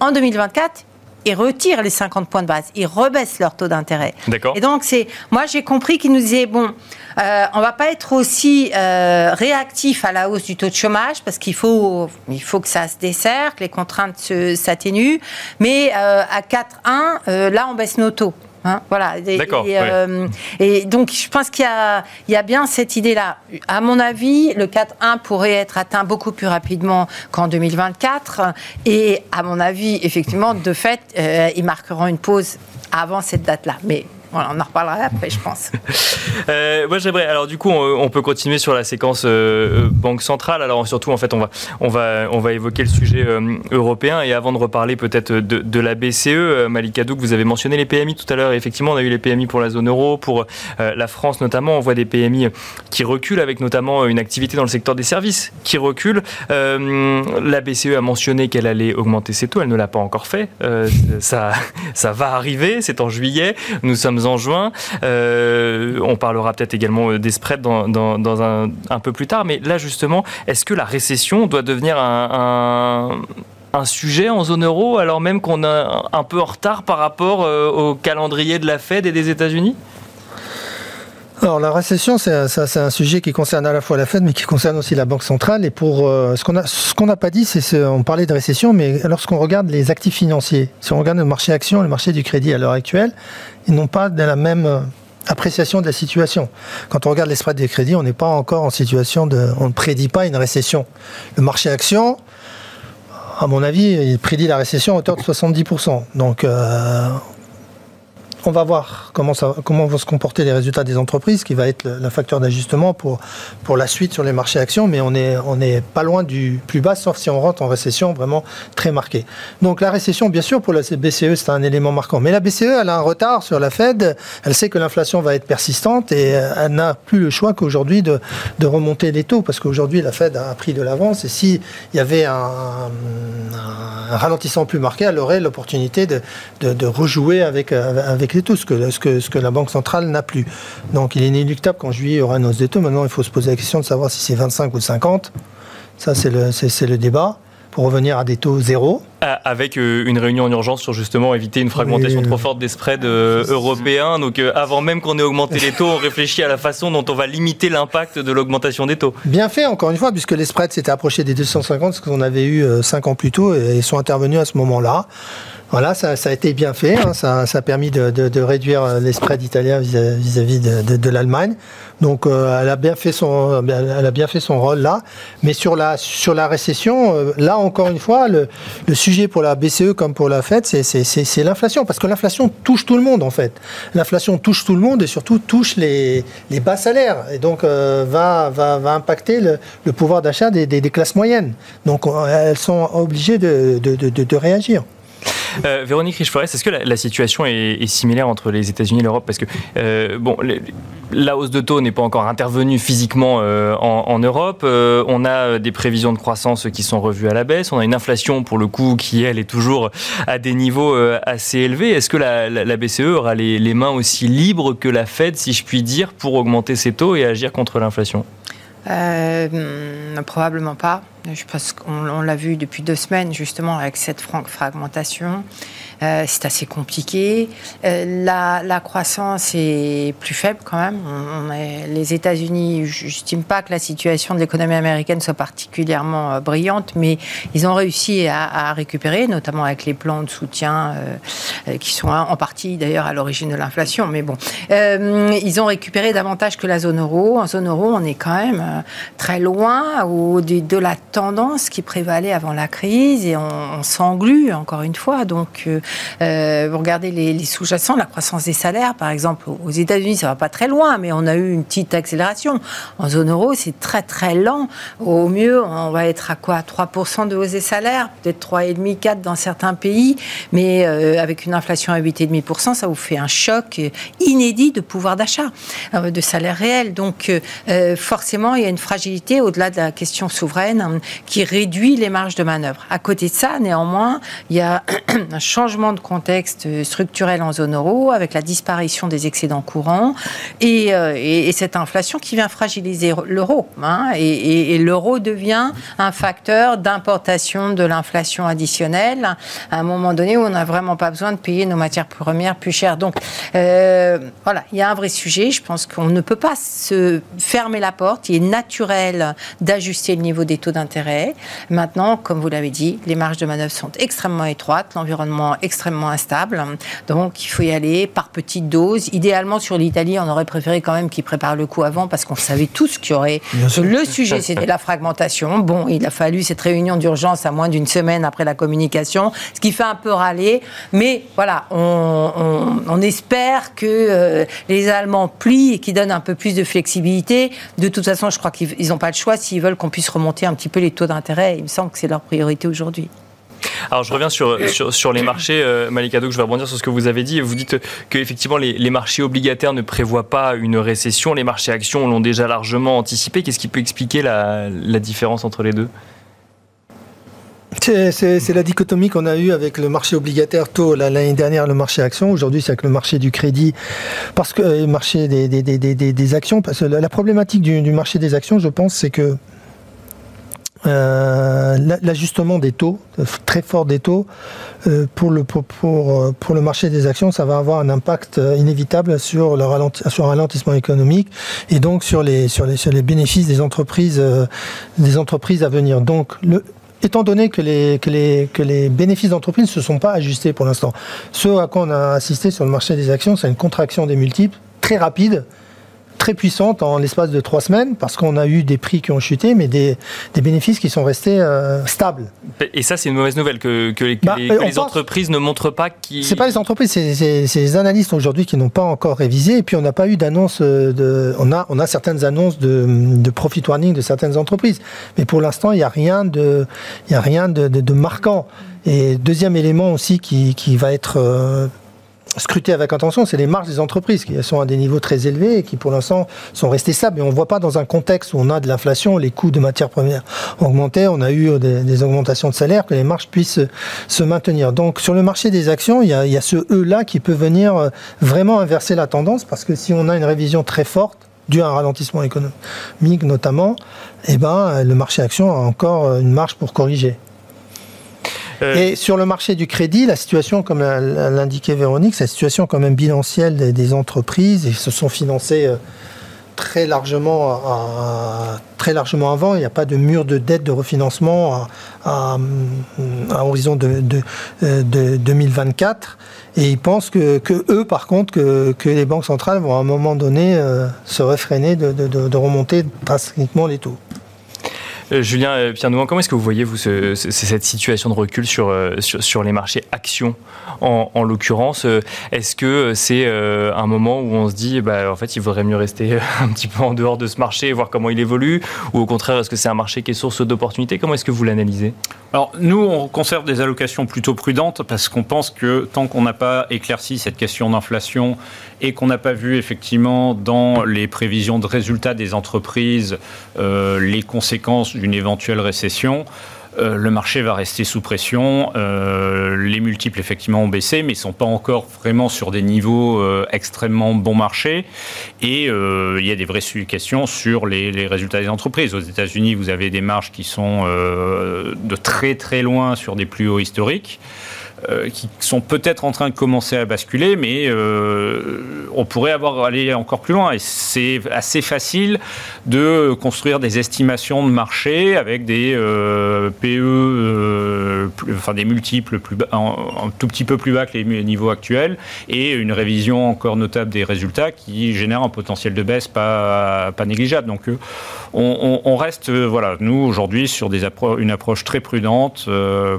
En 2024, ils retirent les 50 points de base, ils rebaissent leur taux d'intérêt. D'accord. Et donc, c'est, moi, j'ai compris qu'ils nous disaient, bon, euh, on va pas être aussi euh, réactif à la hausse du taux de chômage parce qu'il faut, il faut que ça se desserre, que les contraintes s'atténuent, mais euh, à 4,1, euh, là, on baisse nos taux. Hein, voilà. D'accord. Euh, et, donc, je pense qu'il y, y a, bien cette idée-là. À mon avis, le 4.1 pourrait être atteint beaucoup plus rapidement qu'en 2024. Et à mon avis, effectivement, de fait, euh, ils marqueront une pause avant cette date-là. Mais on en reparlera après, je pense. Euh, moi, j'aimerais. Alors, du coup, on, peut continuer sur la séquence euh, banque centrale. Alors, surtout, en fait, on va, on va, on va évoquer le sujet euh, européen. Et avant de reparler peut-être de, la BCE, Malika Douk, vous avez mentionné les PMI tout à l'heure. Effectivement, on a eu les PMI pour la zone euro, pour la France notamment. On voit des PMI qui reculent, avec notamment une activité dans le secteur des services qui recule. la BCE a mentionné qu'elle allait augmenter ses taux. Elle ne l'a pas encore fait. ça, ça va arriver. C'est en juillet. Nous sommes en juin. Euh, on parlera peut-être également euh, des spreads un, peu plus tard. Mais là, justement, est-ce que la récession doit devenir un, sujet en zone euro alors même qu'on est un peu en retard par rapport euh, au calendrier de la Fed et des États-Unis? Alors la récession, c'est un, sujet qui concerne à la fois la Fed, mais qui concerne aussi la Banque centrale. Et pour ce qu'on a, ce qu'on n'a pas dit, c'est on parlait de récession, mais lorsqu'on regarde les actifs financiers, si on regarde le marché action, le marché du crédit à l'heure actuelle, ils n'ont pas la même euh, appréciation de la situation. Quand on regarde les spreads des crédits, on n'est pas encore en situation de, on ne prédit pas une récession. Le marché action, à mon avis, il prédit la récession à hauteur de 70%. Donc, euh, on va voir comment, vont se comporter les résultats des entreprises, qui va être le, facteur d'ajustement pour, la suite sur les marchés actions, mais on n'est est pas loin du plus bas, sauf si on rentre en récession vraiment très marquée. Donc la récession, bien sûr, pour la BCE, c'est un élément marquant. Mais la BCE, elle a un retard sur la Fed, elle sait que l'inflation va être persistante et elle n'a plus le choix qu'aujourd'hui de, remonter les taux, parce qu'aujourd'hui, la Fed a pris de l'avance, et s'il y avait un, ralentissement plus marqué, elle aurait l'opportunité de, rejouer avec, avec les taux, ce que, ce que, ce que la Banque centrale n'a plus. Donc il est inéluctable qu'en juillet, il y aura une hausse des taux. Maintenant, il faut se poser la question de savoir si c'est 25 ou 50. Ça, c'est le, c'est, le débat pour revenir à des taux zéro. Avec euh, une réunion en urgence sur justement éviter une fragmentation trop forte des spreads euh, européens. Donc euh, avant même qu'on ait augmenté les taux, on réfléchit à la façon dont on va limiter l'impact de l'augmentation des taux. Bien fait, encore une fois, puisque les spreads s'étaient approchés des 250, ce qu'on avait eu 5 ans plus tôt, et ils sont intervenus à ce moment-là. Voilà, ça, a été bien fait. Hein. ça, a permis de, réduire les spreads italiens vis-à-vis de, l'Allemagne. Donc, euh, elle a bien fait son, elle a bien fait son rôle là. Mais sur la sur la récession, euh, là encore une fois, le, sujet pour la BCE comme pour la Fed, c'est l'inflation, parce que l'inflation touche tout le monde en fait. L'inflation touche tout le monde et surtout touche les, bas salaires et donc euh, va, va, impacter le, pouvoir d'achat des, classes moyennes. Donc, elles sont obligées de réagir. Euh, Véronique Richeforest, est-ce que la, situation est, similaire entre les États-Unis et l'Europe? Parce que, euh, la hausse de taux n'est pas encore intervenue physiquement euh, en, Europe. on a des prévisions de croissance qui sont revues à la baisse. On a une inflation, pour le coup, qui, elle, est toujours à des niveaux assez élevés. Est-ce que la, BCE aura les, les mains aussi libres que la Fed, si je puis dire, pour augmenter ses taux et agir contre l'inflation? Euh, probablement pas. Je pense qu'on l'a vu depuis deux semaines, justement, avec cette fragmentation. Euh, c'est assez compliqué. Euh, la, croissance est plus faible quand même. On, les États-Unis, je n'estime pas que la situation de l'économie américaine soit particulièrement brillante, mais ils ont réussi à, récupérer, notamment avec les plans de soutien qui sont en partie d'ailleurs à l'origine de l'inflation. Mais bon, ils ont récupéré davantage que la zone euro. En zone euro, on est quand même très loin de, la tendance qui prévalait avant la crise et on, s'englue encore une fois. Donc, euh, euh, vous regardez les, sous-jacents, la croissance des salaires, par exemple, aux États-Unis, ça va pas très loin, mais on a eu une petite accélération. En zone euro, c'est très très lent. Au mieux, on va être à quoi 3% de hausse des salaires, peut-être 3,5, 4 dans certains pays, mais euh, avec une inflation à 8,5%, ça vous fait un choc inédit de pouvoir d'achat, de salaire réel. Donc, forcément, il y a une fragilité au-delà de la question souveraine hein, qui réduit les marges de manœuvre. À côté de ça, néanmoins, il y a un changement de contexte structurel en zone euro avec la disparition des excédents courants et, euh, cette inflation qui vient fragiliser l'euro. Hein, et, l'euro devient un facteur d'importation de l'inflation additionnelle à un moment donné où on n'a vraiment pas besoin de payer nos matières premières plus chères. Donc euh, voilà, il y a un vrai sujet. Je pense qu'on ne peut pas se fermer la porte. Il est naturel d'ajuster le niveau des taux d'intérêt. Maintenant, comme vous l'avez dit, les marges de manœuvre sont extrêmement étroites, l'environnement extrêmement instable. Donc, il faut y aller par petites doses. Idéalement, sur l'Italie, on aurait préféré quand même qu'ils préparent le coup avant parce qu'on savait tous qu'il y aurait. Le sujet, c'était la fragmentation. Bon, il a fallu cette réunion d'urgence à moins d'une semaine après la communication, ce qui fait un peu râler. Mais voilà, on, espère que euh, les Allemands plient et qu'ils donnent un peu plus de flexibilité. De toute façon, je crois qu'ils n'ont pas le choix s'ils veulent qu'on puisse remonter un petit peu les taux d'intérêt. Il me semble que c'est leur priorité aujourd'hui. Alors je reviens sur, sur, les marchés, euh, Malika je vais rebondir sur ce que vous avez dit. Vous dites qu'effectivement les, les marchés obligataires ne prévoient pas une récession, les marchés actions l'ont déjà largement anticipé. Qu'est-ce qui peut expliquer la, la différence entre les deux? C'est la dichotomie qu'on a eue avec le marché obligataire taux l'année dernière, le marché action. Aujourd'hui, c'est avec le marché du crédit, parce que le marché des, des, des, des, actions. Parce que la, problématique du, marché des actions, je pense, c'est que euh, l'ajustement des taux, très fort des taux, euh, pour, le, marché des actions, ça va avoir un impact inévitable sur le ralentissement économique et donc sur les, bénéfices des entreprises, euh, à venir. Donc, étant donné que les, que les, que les bénéfices d'entreprise ne se sont pas ajustés pour l'instant, ce à quoi on a assisté sur le marché des actions, c'est une contraction des multiples très rapide très puissante en l'espace de trois semaines parce qu'on a eu des prix qui ont chuté, mais des, des bénéfices qui sont restés euh, stables. Et ça, c'est une mauvaise nouvelle que, que les, que Bah, les- euh, que on les pense- entreprises ne montrent pas qui. C'est pas les entreprises, c'est les analystes aujourd'hui qui n'ont pas encore révisé. Et puis on n'a pas eu d'annonce de. On a, on a certaines annonces de, de profit warning de certaines entreprises, mais pour l'instant il n'y a rien de, il y a rien de, de- de marquant. Et deuxième élément aussi qui, qui va être euh, scruté avec attention, c'est les marges des entreprises qui sont à des niveaux très élevés et qui pour l'instant sont restées stables. Et on ne voit pas dans un contexte où on a de l'inflation, les coûts de matières premières ont on a eu des, des augmentations de salaire, que les marges puissent se, se maintenir. Donc sur le marché des actions, il y a, ce E-là qui peut venir euh, vraiment inverser la tendance parce que si on a une révision très forte, dû à un ralentissement économique notamment, eh ben, le marché action a encore euh, une marge pour corriger. Euh, Et sur le marché du crédit, la situation, comme l'indiquait Véronique, c'est la situation quand même bilancielle des, entreprises. Ils se sont financés euh, très largement, très largement avant. Il n'y a pas de mur de dette de refinancement à, horizon de, de- euh, de 2024. Et ils pensent que, eux, par contre, que, les banques centrales vont à un moment donné se réfréner de- de remonter drastiquement les taux. Euh, Julien euh, Pierre Nouan, comment est-ce que vous voyez vous ce- ce- cette situation de recul sur, euh, les marchés actions en, en l'occurrence Est-ce que c'est un moment où on se dit bah, en fait il vaudrait mieux rester un petit peu en dehors de ce marché et voir comment il évolue Ou au contraire est-ce que c'est un marché qui est source d'opportunités? Comment est-ce que vous l'analysez? Alors nous, on conserve des allocations plutôt prudentes parce qu'on pense que tant qu'on n'a pas éclairci cette question d'inflation et qu'on n'a pas vu effectivement dans les prévisions de résultats des entreprises euh, les conséquences d'une éventuelle récession, euh, le marché va rester sous pression. Euh, les multiples, effectivement, ont baissé, mais ne sont pas encore vraiment sur des niveaux extrêmement bon marché. Et il y a des vraies questions sur les, les résultats des entreprises. Aux États-Unis, vous avez des marges qui sont de très très loin sur des plus hauts historiques. Euh, qui sont peut-être en train de commencer à basculer, mais euh, on pourrait avoir aller encore plus loin. Et c'est assez facile de construire des estimations de marché avec des euh, PE, enfin des multiples plus un, tout petit peu plus bas que les niveaux actuels, et une révision encore notable des résultats qui génère un potentiel de baisse pas, pas négligeable. Donc on, reste, voilà, nous aujourd'hui sur une approche très prudente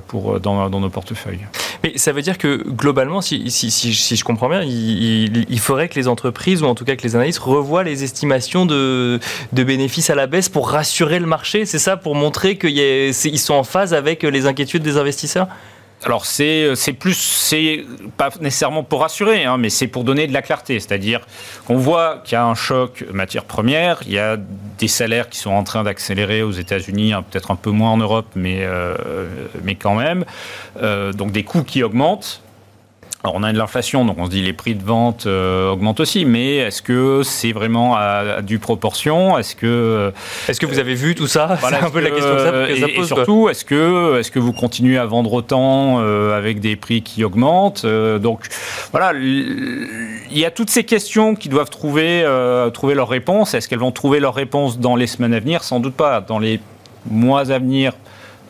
pour dans nos portefeuilles. Mais ça veut dire que globalement, si, je comprends bien, il, faudrait que les entreprises, ou en tout cas que les analystes, revoient les estimations de bénéfices à la baisse pour rassurer le marché. C'est ça, pour montrer qu'ils sont en phase avec les inquiétudes des investisseurs? Alors c'est c'est plus c'est pas nécessairement pour rassurer, hein, mais c'est pour donner de la clarté, c'est-à-dire qu'on voit qu'il y a un choc matière première, il y a des salaires qui sont en train d'accélérer aux États-Unis, hein, peut-être un peu moins en Europe, mais euh, quand même, Euh, donc des coûts qui augmentent. Alors on a de l'inflation, donc on se dit les prix de vente euh, augmentent aussi, mais est-ce que c'est vraiment à, à due proportion? Est-ce que Est-ce que vous avez vu tout ça? voilà, C'est un peu la question que ça, que, ça et- et, pose. quoi. surtout, est-ce que, est-ce que vous continuez à vendre autant euh, avec des prix qui augmentent? Euh, Donc, voilà, il y a toutes ces questions qui doivent trouver, euh, trouver leur réponse. Est-ce qu'elles vont trouver leur réponse dans les semaines à venir? Sans doute pas. Dans les mois à venir,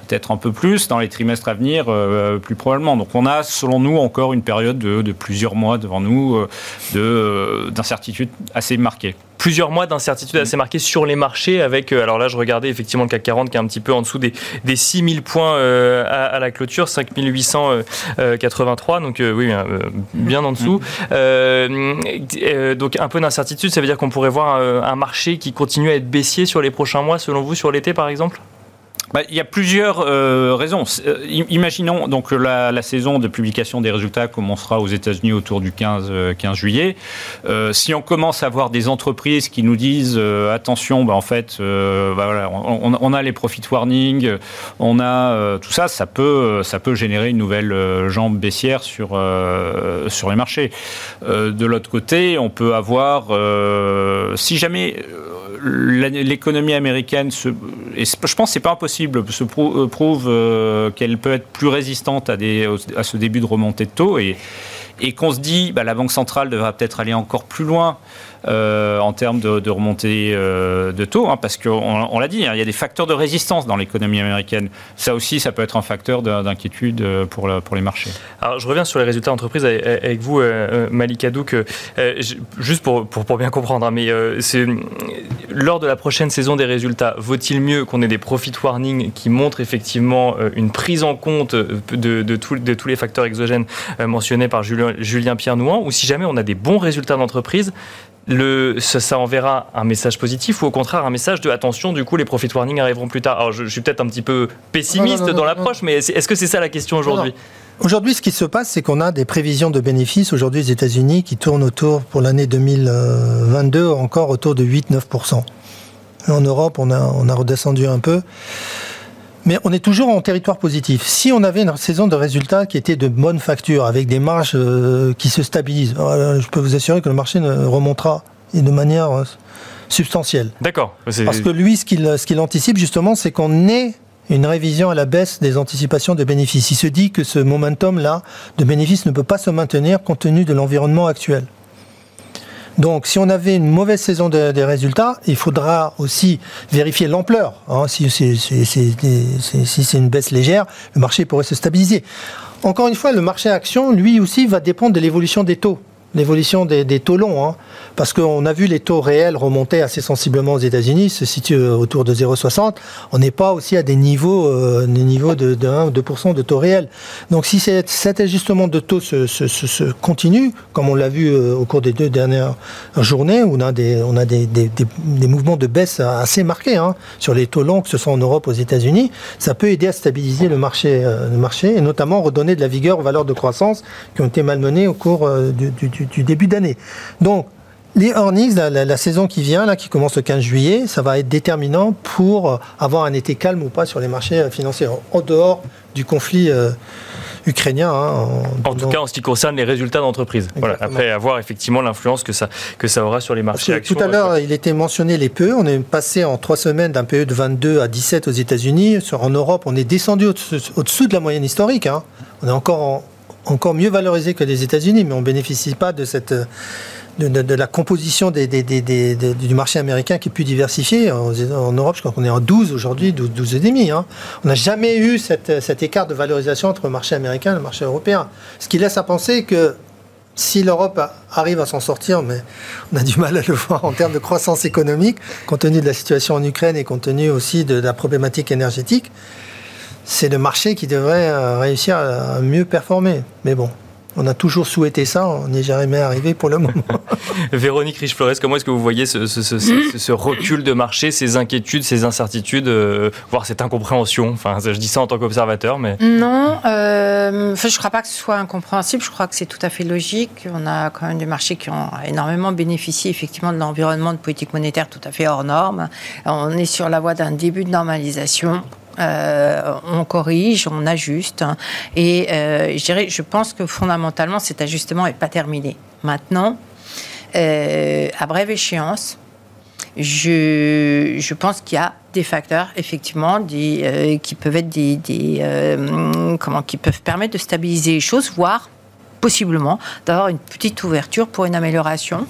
peut-être un peu plus. Dans les trimestres à venir, euh, plus probablement. Donc, on a, selon nous, encore une période de, de plusieurs mois devant nous euh, de, euh, d'incertitude assez marquée. plusieurs mois d'incertitude assez marquée sur les marchés avec, euh, alors là je regardais effectivement le CAC 40 qui est un petit peu en dessous des, des 6000 points euh, à, à la clôture, 5883, donc euh, oui, euh, bien en dessous. Euh, euh, donc un peu d'incertitude, ça veut dire qu'on pourrait voir euh, un marché qui continue à être baissier sur les prochains mois selon vous, sur l'été par exemple? Bah, Il y a plusieurs euh, raisons. Euh, im- imaginons donc la, saison de publication des résultats commencera aux États-Unis autour du 15, euh, 15 juillet. Si on commence à voir des entreprises qui nous disent attention, bah, en fait, bah, on, a les profit warning, on a tout ça, ça peut, générer une nouvelle jambe baissière sur, sur les marchés. De l'autre côté, on peut avoir, si jamais l'économie américaine, se, je pense que c'est pas impossible, se euh, prouve euh, qu'elle peut être plus résistante à, des, ce début de remontée de taux et et qu'on se dit bah, la Banque centrale devra peut-être aller encore plus loin euh, en termes de, remontée euh, de taux, hein, parce qu'on on, l'a dit, hein, il y a des facteurs de résistance dans l'économie américaine. Ça aussi, ça peut être un facteur d'inquiétude euh, pour, les marchés. Alors, je reviens sur les résultats d'entreprise avec, vous, Hadouk, juste pour, bien comprendre, hein, mais lors de la prochaine saison des résultats, vaut-il mieux qu'on ait des profit warnings qui montrent effectivement une prise en compte de, de tous les facteurs exogènes mentionnés par Julien, Julien Pierre-Nouan, ou si jamais on a des bons résultats d'entreprise, le, ça, enverra un message positif ou au contraire un message de attention, du coup les profit warnings arriveront plus tard. Alors je, suis peut-être un petit peu pessimiste dans l'approche, mais est-ce que c'est ça la question aujourd'hui? Aujourd'hui, ce qui se passe, c'est qu'on a des prévisions de bénéfices aujourd'hui aux États-Unis qui tournent autour, pour l'année 2022, encore autour de 8-9%. En Europe, on a, on a redescendu un peu. Mais on est toujours en territoire positif. Si on avait une saison de résultats qui était de bonne facture, avec des marges euh, qui se stabilisent, euh, je peux vous assurer que le marché remontera de manière euh, substantielle. D'accord. Parce que lui, ce qu'il ce qu'il anticipe justement, c'est qu'on ait une révision à la baisse des anticipations de bénéfices. Il se dit que ce momentum-là de bénéfices ne peut pas se maintenir compte tenu de l'environnement actuel. Donc, si on avait une mauvaise saison des résultats, il faudra aussi vérifier l'ampleur. Hein. si c'est une baisse légère, le marché pourrait se stabiliser. Encore une fois, le marché action, lui aussi, va dépendre de l'évolution des taux l'évolution des, taux longs, hein. parce qu'on a vu les taux réels remonter assez sensiblement aux États-Unis, se situent euh, autour de 0,60. On n'est pas aussi à des niveaux, euh, des niveaux de, 1 ou 2% de taux réels. Donc si cet ajustement de taux se, continue, comme on l'a vu euh, au cours des deux dernières journées, où on a des, on a des, mouvements de baisse assez marqués hein, sur les taux longs, que ce soit en Europe aux États-Unis, ça peut aider à stabiliser le marché, le marché et notamment redonner de la vigueur aux valeurs de croissance qui ont été malmenées au cours du, début d'année. Donc, les earnings, la, saison qui vient, là, qui commence le 15 juillet, ça va être déterminant pour euh, avoir un été calme ou pas sur les marchés euh, financiers, en dehors du conflit euh, ukrainien. Hein, en, tout cas, en ce qui concerne les résultats d'entreprise. Voilà. Après, avoir effectivement l'influence que ça, que ça aura sur les marchés actions. Tout à l'heure, il était mentionné les PE. On est passé en trois semaines d'un PE de 22 à 17 aux États-Unis. En Europe, on est descendu au-dessous de la moyenne historique. Hein. On est encore en, encore mieux valorisé que les États-Unis, mais on ne bénéficie pas de cette de, la composition du marché américain qui est plus diversifié. En, Europe, je crois qu'on est en 12 aujourd'hui, 12, 12 et demi. Hein. On n'a jamais eu cet écart de valorisation entre le marché américain et le marché européen. Ce qui laisse à penser que si l'Europe arrive à s'en sortir, mais on a du mal à le voir en termes de croissance économique, compte tenu de la situation en Ukraine et compte tenu aussi de la problématique énergétique, c'est le marché qui devrait euh, réussir à mieux performer. Mais bon, on a toujours souhaité ça, on n'y est jamais arrivé pour le moment. Véronique Riche-Flores, comment est-ce que vous voyez ce, recul de marché, ces inquiétudes, ces incertitudes, euh, voire cette incompréhension? Enfin, je dis ça en tant qu'observateur, mais... Non, euh, je ne crois pas que ce soit incompréhensible, je crois que c'est tout à fait logique. On a quand même des marchés qui ont énormément bénéficié effectivement de l'environnement de politique monétaire tout à fait hors norme. On est sur la voie d'un début de normalisation. Euh, on corrige, on ajuste. Et euh, je dirais, je pense que fondamentalement, cet ajustement n'est pas terminé. Maintenant, euh, à brève échéance, je, je pense qu'il y a des facteurs, effectivement, qui peuvent être des, des comment, qui peuvent permettre de stabiliser les choses, voire possiblement d'avoir une petite ouverture pour une amélioration.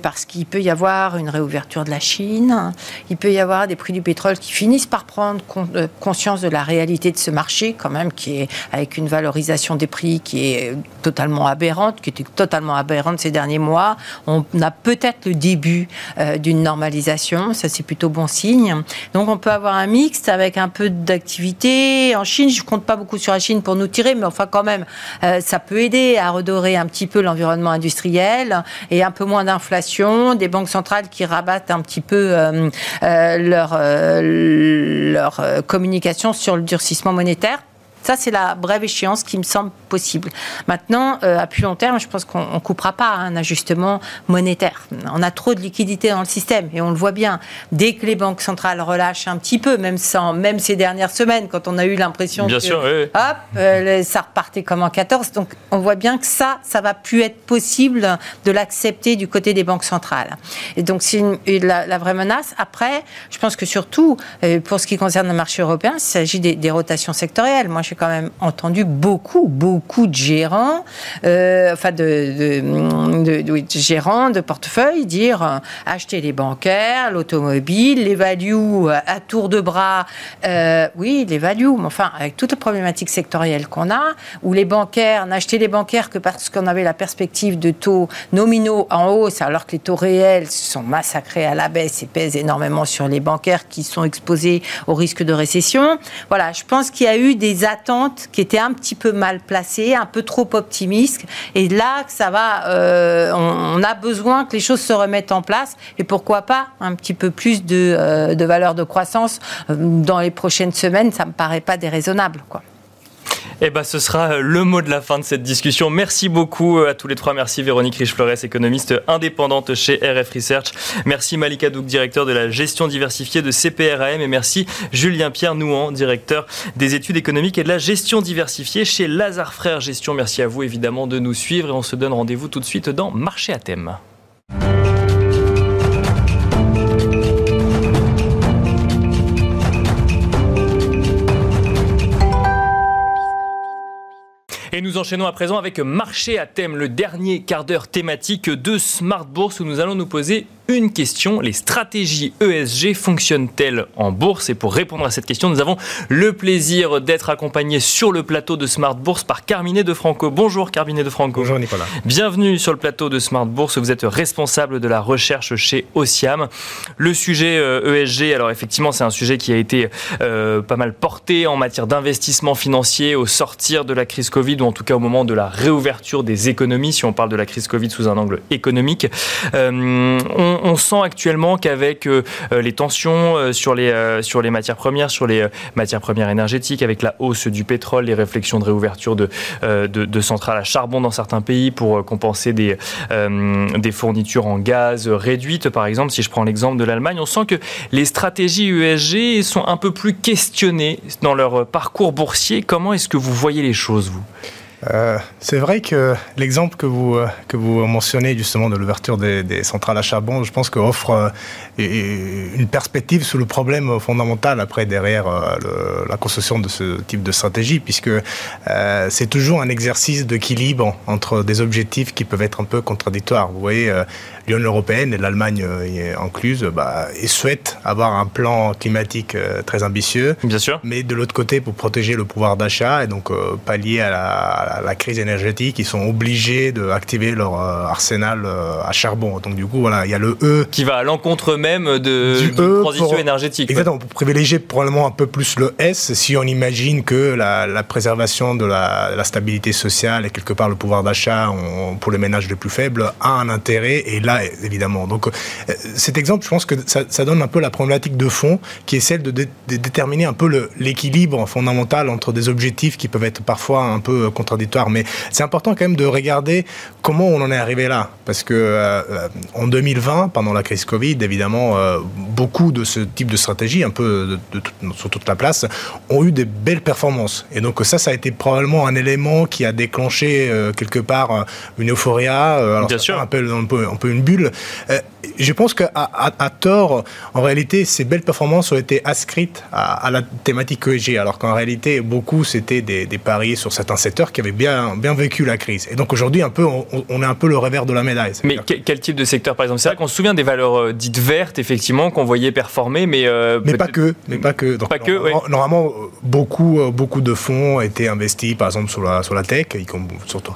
Parce qu'il peut y avoir une réouverture de la Chine, il peut y avoir des prix du pétrole qui finissent par prendre euh, conscience de la réalité de ce marché, quand même, qui est avec une valorisation des prix qui est totalement aberrante, qui était totalement aberrante ces derniers mois. On a peut-être le début euh, d'une normalisation, ça c'est plutôt bon signe. Donc on peut avoir un mix avec un peu d'activité. En Chine, je compte pas beaucoup sur la Chine pour nous tirer, mais enfin quand même, euh, ça ça peut aider à redorer un petit peu l'environnement industriel et un peu moins d'inflation, des banques centrales qui rabattent un petit peu euh, euh, leur, euh, leur communication sur le durcissement monétaire. Ça, c'est la brève échéance qui me semble possible. Maintenant, euh, à plus long terme, je pense qu'on ne coupera pas un ajustement monétaire. On a trop de liquidités dans le système et on le voit bien. Dès que les banques centrales relâchent un petit peu, même, sans, même ces dernières semaines, quand on a eu l'impression que sûr, hop, euh, ça repartait comme en 14. Donc, on voit bien que ça, ça va plus être possible de l'accepter du côté des banques centrales. Et donc, c'est la, vraie menace. Après, je pense que surtout, euh, pour ce qui concerne le marché européen, il s'agit des, des rotations sectorielles. Moi, je quand même entendu beaucoup, beaucoup de gérants, euh, enfin de, gérants de portefeuille dire euh, acheter les bancaires, l'automobile, les values à tour de bras. oui, les values, mais enfin, avec toute la problématique sectorielle qu'on a, où les bancaires n'achetaient les bancaires que parce qu'on avait la perspective de taux nominaux en hausse, alors que les taux réels sont massacrés à la baisse et pèsent énormément sur les bancaires qui sont exposés au risque de récession. Voilà, je pense qu'il y a eu des attentes qui étaient un petit peu mal placées, un peu trop optimistes. Et là, ça va, euh, on, a besoin que les choses se remettent en place. Et pourquoi pas un petit peu plus de, euh, de valeur de croissance euh, dans les prochaines semaines Ça me paraît pas déraisonnable, quoi. Eh ben, ce sera le mot de la fin de cette discussion. Merci beaucoup à tous les trois. Merci Véronique Riche-Flores, économiste indépendante chez RF Research. Merci Malika Douk, directeur de la gestion diversifiée de CPRAM. Et merci Julien Pierre Nouan, directeur des études économiques et de la gestion diversifiée chez Lazare Frères Gestion. Merci à vous évidemment de nous suivre et on se donne rendez-vous tout de suite dans Marché à thème. Et nous enchaînons à présent avec Marché à thème, le dernier quart d'heure thématique de Smart Bourse où nous allons nous poser une question. Les stratégies ESG fonctionnent-elles en bourse? Et pour répondre à cette question, nous avons le plaisir d'être accompagnés sur le plateau de Smart Bourse par Carmine de Franco. Bonjour Carmine de Franco. Bonjour Nicolas. Bienvenue sur le plateau de Smart Bourse. Vous êtes responsable de la recherche chez Ociam. Le sujet ESG, euh, e alors effectivement, c'est un sujet qui a été euh, pas mal porté en matière d'investissement financier au sortir de la crise Covid ou en tout cas au moment de la réouverture des économies, si on parle de la crise Covid sous un angle économique. Euh, on, on, sent actuellement qu'avec euh, euh, les tensions euh, sur les, sur les matières premières, sur les matières premières énergétiques, avec la hausse du pétrole, les réflexions de réouverture de, de, centrales à charbon dans certains pays pour compenser des, des fournitures en gaz réduites, par exemple, si je prends l'exemple de l'Allemagne, on sent que les stratégies ESG sont un peu plus questionnées dans leur parcours boursier. Comment est-ce que vous voyez les choses, vous? Euh, c'est vrai que l'exemple que vous, euh, que vous mentionnez justement de l'ouverture des, centrales à charbon, je pense qu'offre euh, une perspective sur le problème fondamental après derrière la construction de ce type de stratégie, puisque c'est toujours un exercice d'équilibre entre des objectifs qui peuvent être un peu contradictoires. Vous voyez, l'Union européenne et l'Allemagne incluse bah, souhaitent avoir un plan climatique très ambitieux. Bien sûr. Mais de l'autre côté, pour protéger le pouvoir d'achat et donc pallier à la la, crise énergétique, ils sont obligés d'activer leur euh, arsenal euh, à charbon. Donc du coup, voilà, il y a le E. Qui va à l'encontre même de, du e transition énergétique. Exactement, pour privilégier probablement un peu plus le S, si on imagine que la, préservation de la, stabilité sociale et quelque part le pouvoir d'achat pour les ménages les plus faibles a un intérêt, et là, évidemment. Donc euh, cet exemple, je pense que ça, donne un peu la problématique de fond, qui est celle de, déterminer un peu l'équilibre fondamental entre des objectifs qui peuvent être parfois un peu contradictoires mais c'est important quand même de regarder comment on en est arrivé là. Parce que euh, en 2020, pendant la crise Covid, évidemment, euh, beaucoup de ce type de stratégie, un peu de, sur toute la place, ont eu des belles performances. Et donc ça, ça a été probablement un élément qui a déclenché euh, quelque part une euphoria, alors Bien sûr. Un, peu, un, peu, un peu une bulle. je pense qu'à à, tort, en réalité, ces belles performances ont été inscrites à, la thématique ESG, alors qu'en réalité, beaucoup, c'était des, des paris sur certains secteurs qui avaient bien, bien vécu la crise. Et donc aujourd'hui, un peu, on, est un peu le revers de la médaille. Mais quel type de secteur, par exemple? C'est vrai qu'on se souvient des valeurs euh, dites vertes, effectivement, qu'on voyait performer, mais... Euh, mais pas que, mais pas que. pas que normalement, beaucoup, euh, beaucoup de fonds étaient investis, par exemple, sur la, sur la tech, surtout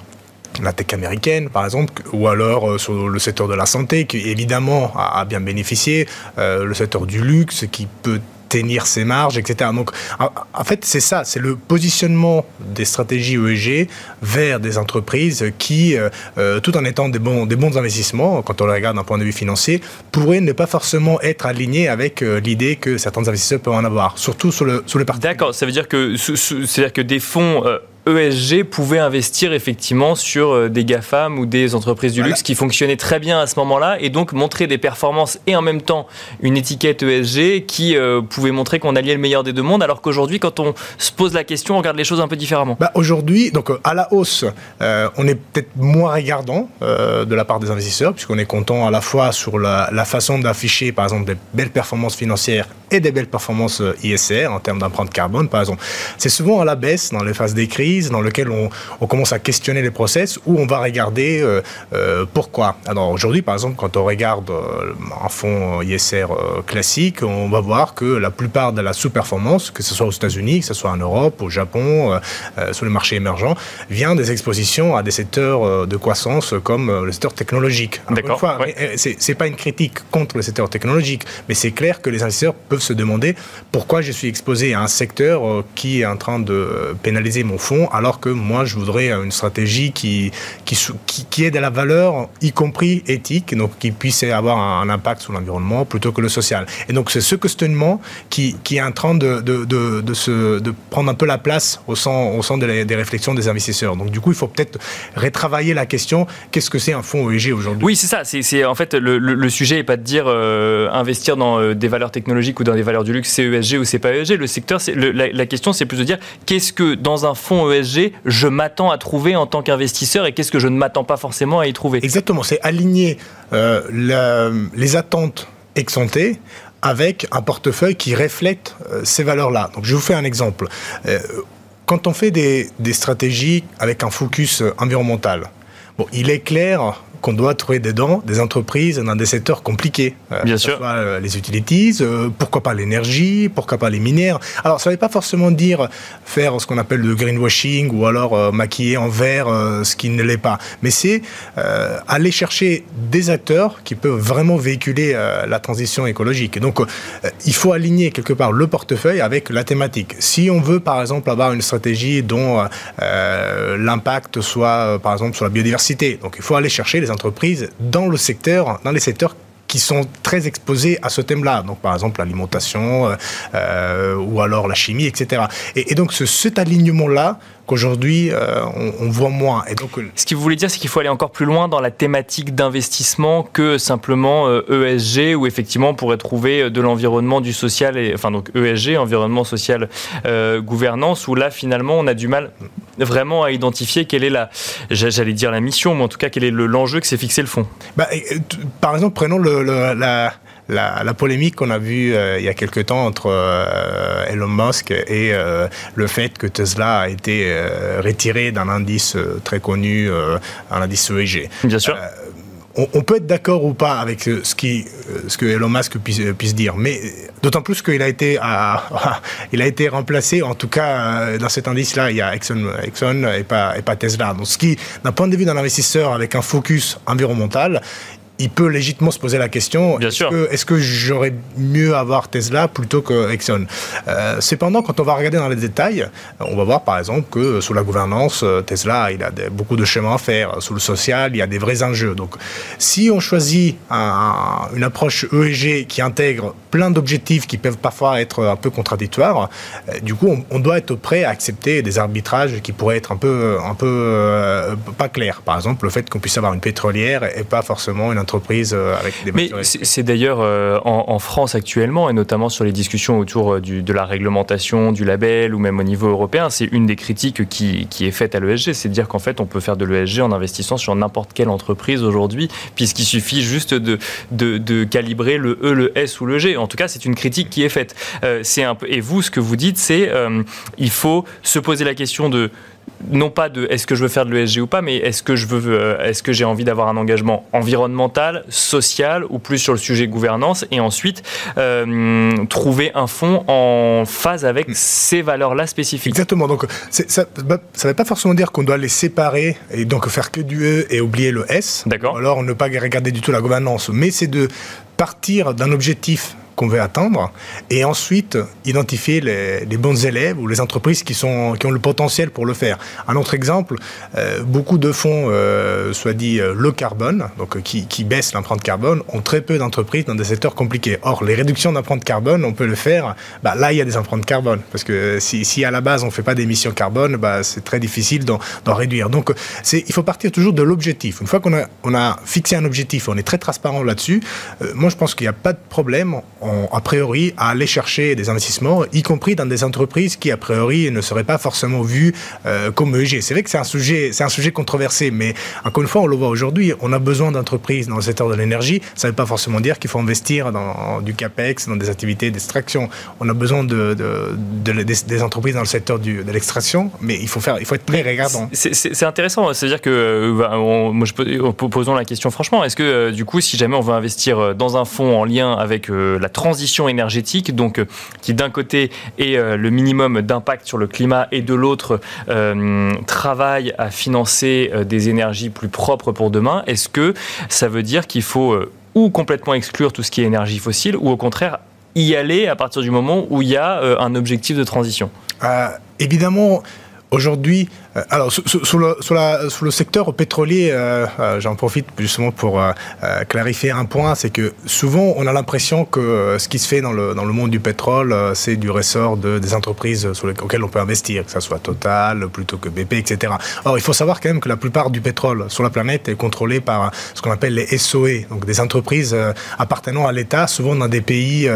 la tech américaine, par exemple, ou alors sur le secteur de la santé, qui évidemment a, bien bénéficié, le secteur du luxe, qui peut tenir ses marges, etc. Donc, en, fait, c'est ça, c'est le positionnement des stratégies ESG vers des entreprises qui, euh, euh, tout en étant des bons, investissements, quand on les regarde d'un point de vue financier, pourraient ne pas forcément être alignés avec euh, l'idée que certains investisseurs peuvent en avoir, surtout sur le, sur le D'accord, ça veut dire que, c'est-à-dire que des fonds ESG pouvait investir effectivement sur euh, des GAFAM ou des entreprises du luxe qui fonctionnaient très bien à ce moment-là et donc montrer des performances et en même temps une étiquette ESG qui euh, pouvait montrer qu'on alliait le meilleur des deux mondes alors qu'aujourd'hui quand on se pose la question on regarde les choses un peu différemment. Bah aujourd'hui donc à la hausse on est peut-être moins regardant de la part des investisseurs puisqu'on est content à la fois sur la, la façon d'afficher par exemple des belles performances financières et des belles performances ISR en termes d'empreinte carbone par exemple. C'est souvent à la baisse dans les phases des dans lequel on, commence à questionner les process, où on va regarder euh, euh, pourquoi. Alors aujourd'hui, par exemple, quand on regarde euh, un fonds ISR classique, on va voir que la plupart de la sous-performance, que ce soit aux États-Unis, que ce soit en Europe, au Japon, sur les marchés émergents, vient des expositions à des secteurs de croissance comme le secteur technologique. D'accord. C'est pas une critique contre le secteur technologique, mais c'est clair que les investisseurs peuvent se demander pourquoi je suis exposé à un secteur qui est en train de pénaliser mon fonds alors que moi, je voudrais une stratégie qui, qui, qui, ait de la valeur, y compris éthique, donc qui puisse avoir un, impact sur l'environnement plutôt que le social. Et donc, c'est ce questionnement qui, qui est en train de, de, de, se, de prendre un peu la place au sein, au centre des, réflexions des investisseurs. Donc, du coup, il faut peut-être retravailler la question qu'est-ce que c'est un fonds ESG aujourd'hui? Oui, c'est ça. C'est, en fait, le, le, sujet n'est pas de dire euh, investir dans euh, des valeurs technologiques ou dans des valeurs du luxe, c'est ESG ou c'est pas ESG. Le secteur, c'est, la, la question, c'est plus de dire qu'est-ce que dans un fonds Je m'attends à trouver en tant qu'investisseur et qu'est-ce que je ne m'attends pas forcément à y trouver. Exactement, c'est aligner euh, les attentes ex avec un portefeuille qui reflète euh, ces valeurs-là. Donc je vous fais un exemple. Euh, quand on fait des, des, stratégies avec un focus environnemental, bon, il est clair qu'on doit trouver dedans des entreprises dans des secteurs compliqués. Euh, Bien sûr. Soit, euh, les utilities, euh, pourquoi pas l'énergie, pourquoi pas les minières. Alors, ça ne veut pas forcément dire faire ce qu'on appelle le greenwashing ou alors maquiller en vert ce qui ne l'est pas. Mais c'est aller chercher des acteurs qui peuvent vraiment véhiculer la transition écologique. donc, il faut aligner quelque part le portefeuille avec la thématique. Si on veut, par exemple, avoir une stratégie dont l'impact soit, par exemple, sur la biodiversité, donc il faut aller chercher les entreprises dans le secteur, dans les secteurs qui sont très exposés à ce thème-là. Donc, par exemple, l'alimentation euh, euh, ou alors la chimie, etc. Et, donc, ce, cet alignement-là, qu'aujourd'hui, euh, on, voit moins. Et donc, Ce qui vous voulez dire, c'est qu'il faut aller encore plus loin dans la thématique d'investissement que simplement ESG, e où effectivement on pourrait trouver de l'environnement, du social, et, enfin donc ESG, environnement social, gouvernance, où là, finalement, on a du mal vraiment à identifier quelle est la, j'allais dire la mission, mais en tout cas, quel est l'enjeu que s'est fixé le fond. Bah, par exemple, prenons le la, la, polémique qu'on a vue euh, il y a quelque temps entre euh, Elon Musk et euh, le fait que Tesla a été retiré d'un indice très connu, un indice ESG. Bien sûr. On, peut être d'accord ou pas avec ce, qui, ce que Elon Musk puisse, puisse dire, mais d'autant plus qu'il a été, il a été remplacé, en tout cas dans cet indice-là, il y a Exxon, Exxon et, pas, et pas Tesla. Donc, ce qui, d'un point de vue d'un investisseur avec un focus environnemental, il peut légitimement se poser la question est-ce que, j'aurais mieux avoir Tesla plutôt que Exxon? Euh, Cependant, quand on va regarder dans les détails, on va voir par exemple que sous la gouvernance, euh, Tesla, il a beaucoup de chemin à faire. Sous le social, il y a des vrais enjeux. Donc, si on choisit une approche ESG qui intègre plein d'objectifs qui peuvent parfois être un peu contradictoires, euh, du coup, on, doit être prêt à accepter des arbitrages qui pourraient être un peu, un peu pas clairs. Par exemple, le fait qu'on puisse avoir une pétrolière et pas forcément une entreprises euh, avec des Mais c'est d'ailleurs euh, en, France actuellement, et notamment sur les discussions autour euh, du, de la réglementation, du label, ou même au niveau européen, c'est une des critiques qui, qui est faite à l'ESG, c'est de dire qu'en fait, on peut faire de l'ESG en investissant sur n'importe quelle entreprise aujourd'hui, puisqu'il suffit juste de, de, de, calibrer le E, le S ou le G. En tout cas, c'est une critique qui est faite. c'est un peu, et vous, ce que vous dites, c'est il faut se poser la question de non pas de est-ce que je veux faire de l'ESG ou pas, mais est-ce que je veux, euh, est-ce que j'ai envie d'avoir un engagement environnemental, social ou plus sur le sujet gouvernance, et ensuite euh, trouver un fonds en phase avec ces valeurs-là spécifiques. Exactement. Donc ça ne veut pas forcément dire qu'on doit les séparer et donc faire que du E et oublier le S. D'accord. Alors ne pas regarder du tout la gouvernance, mais c'est de partir d'un objectif qu'on veut atteindre, et ensuite identifier les, bons élèves ou les entreprises qui, sont, qui ont le potentiel pour le faire. Un autre exemple, euh, beaucoup de fonds, euh, soit dit euh, le carbone, donc qui, qui baissent l'empreinte carbone, ont très peu d'entreprises dans des secteurs compliqués. Or, les réductions d'empreinte carbone, on peut le faire. Bah, là, il y a des empreintes carbone, parce que si, à la base on ne fait pas d'émissions carbone, bah, c'est très difficile d'en réduire. Donc, il faut partir toujours de l'objectif. Une fois qu'on a, on a fixé un objectif, on est très transparent là-dessus. moi, je pense qu'il n'y a pas de problème, a priori, à aller chercher des investissements, y compris dans des entreprises qui, a priori, ne seraient pas forcément vues comme EG. C'est vrai que c'est un sujet, c'est un sujet controversé, mais encore une fois, on le voit aujourd'hui, on a besoin d'entreprises dans le secteur de l'énergie. Ça ne veut pas forcément dire qu'il faut investir dans du capex, dans des activités d'extraction. On a besoin de, des, entreprises dans le secteur du, de l'extraction, mais il faut faire, il faut être très regardant. C'est intéressant, c'est-à-dire que, euh, bah, moi, je, posons la question franchement, est-ce que euh, du coup, si jamais on veut investir euh, dans un fonds en lien avec la transition énergétique, donc qui d'un côté est le minimum d'impact sur le climat et de l'autre travaille à financer des énergies plus propres pour demain, est-ce que ça veut dire qu'il faut ou complètement exclure tout ce qui est énergie fossile, ou au contraire y aller à partir du moment où il y a un objectif de transition? Évidemment, aujourd'hui, euh, alors, sur, le, secteur pétrolier, euh, euh, j'en profite justement pour clarifier un point, c'est que souvent on a l'impression que ce qui se fait dans le, monde du pétrole, c'est du ressort de, des entreprises sur auxquelles on peut investir, que ce soit Total plutôt que BP, etc. Or, il faut savoir quand même que la plupart du pétrole sur la planète est contrôlé par ce qu'on appelle les SOE, donc des entreprises appartenant à l'État, souvent dans des pays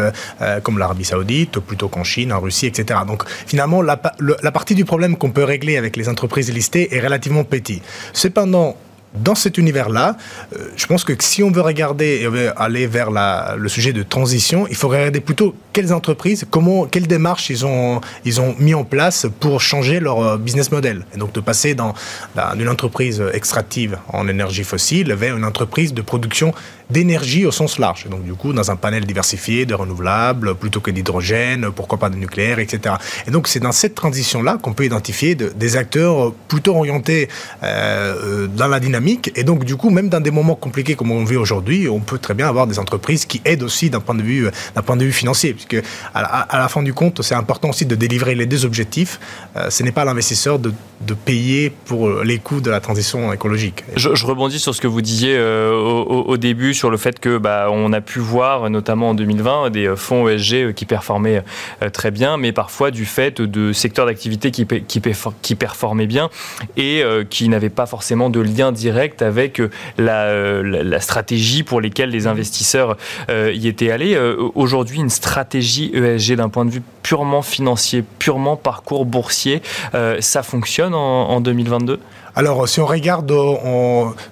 comme l'Arabie Saoudite, plutôt qu'en Chine, en Russie, etc. Donc finalement, la partie du problème qu'on peut régler avec les entreprises entreprise listée est relativement petit. Cependant, dans cet univers-là, euh, je pense que si on veut regarder et aller vers le sujet de transition, il faut regarder plutôt quelles entreprises, comment, quelles démarches ils ont, ils ont mis en place pour changer leur euh, business model. Et donc de passer d'une entreprise extractive en énergie fossile vers une entreprise de production d'énergie au sens large. Donc du coup, dans un panel diversifié de renouvelables, plutôt que d'hydrogène, pourquoi pas de nucléaire, etc. Et donc c'est dans cette transition-là qu'on peut identifier des acteurs plutôt orientés euh, dans la dynamique. Et donc du coup, même dans des moments compliqués comme on vit aujourd'hui, on peut très bien avoir des entreprises qui aident aussi d'un point de vue, d'un point de vue financier, puisque à la, fin du compte, c'est important aussi de délivrer les deux objectifs. Euh, ce n'est pas l'investisseur de, de, payer pour les coûts de la transition écologique. Je, rebondis sur ce que vous disiez euh, au, au début sur le fait que bah, on a pu voir, notamment en 2020, des euh, fonds ESG euh, qui performaient euh, très bien, mais parfois du fait de secteurs d'activité qui, qui, qui, performaient bien et qui n'avaient pas forcément de lien direct avec la, la, stratégie pour lesquelles les investisseurs y étaient allés. Aujourd'hui, une stratégie ESG d'un point de vue purement financier, purement parcours boursier, ça fonctionne en 2022 alors, si on regarde,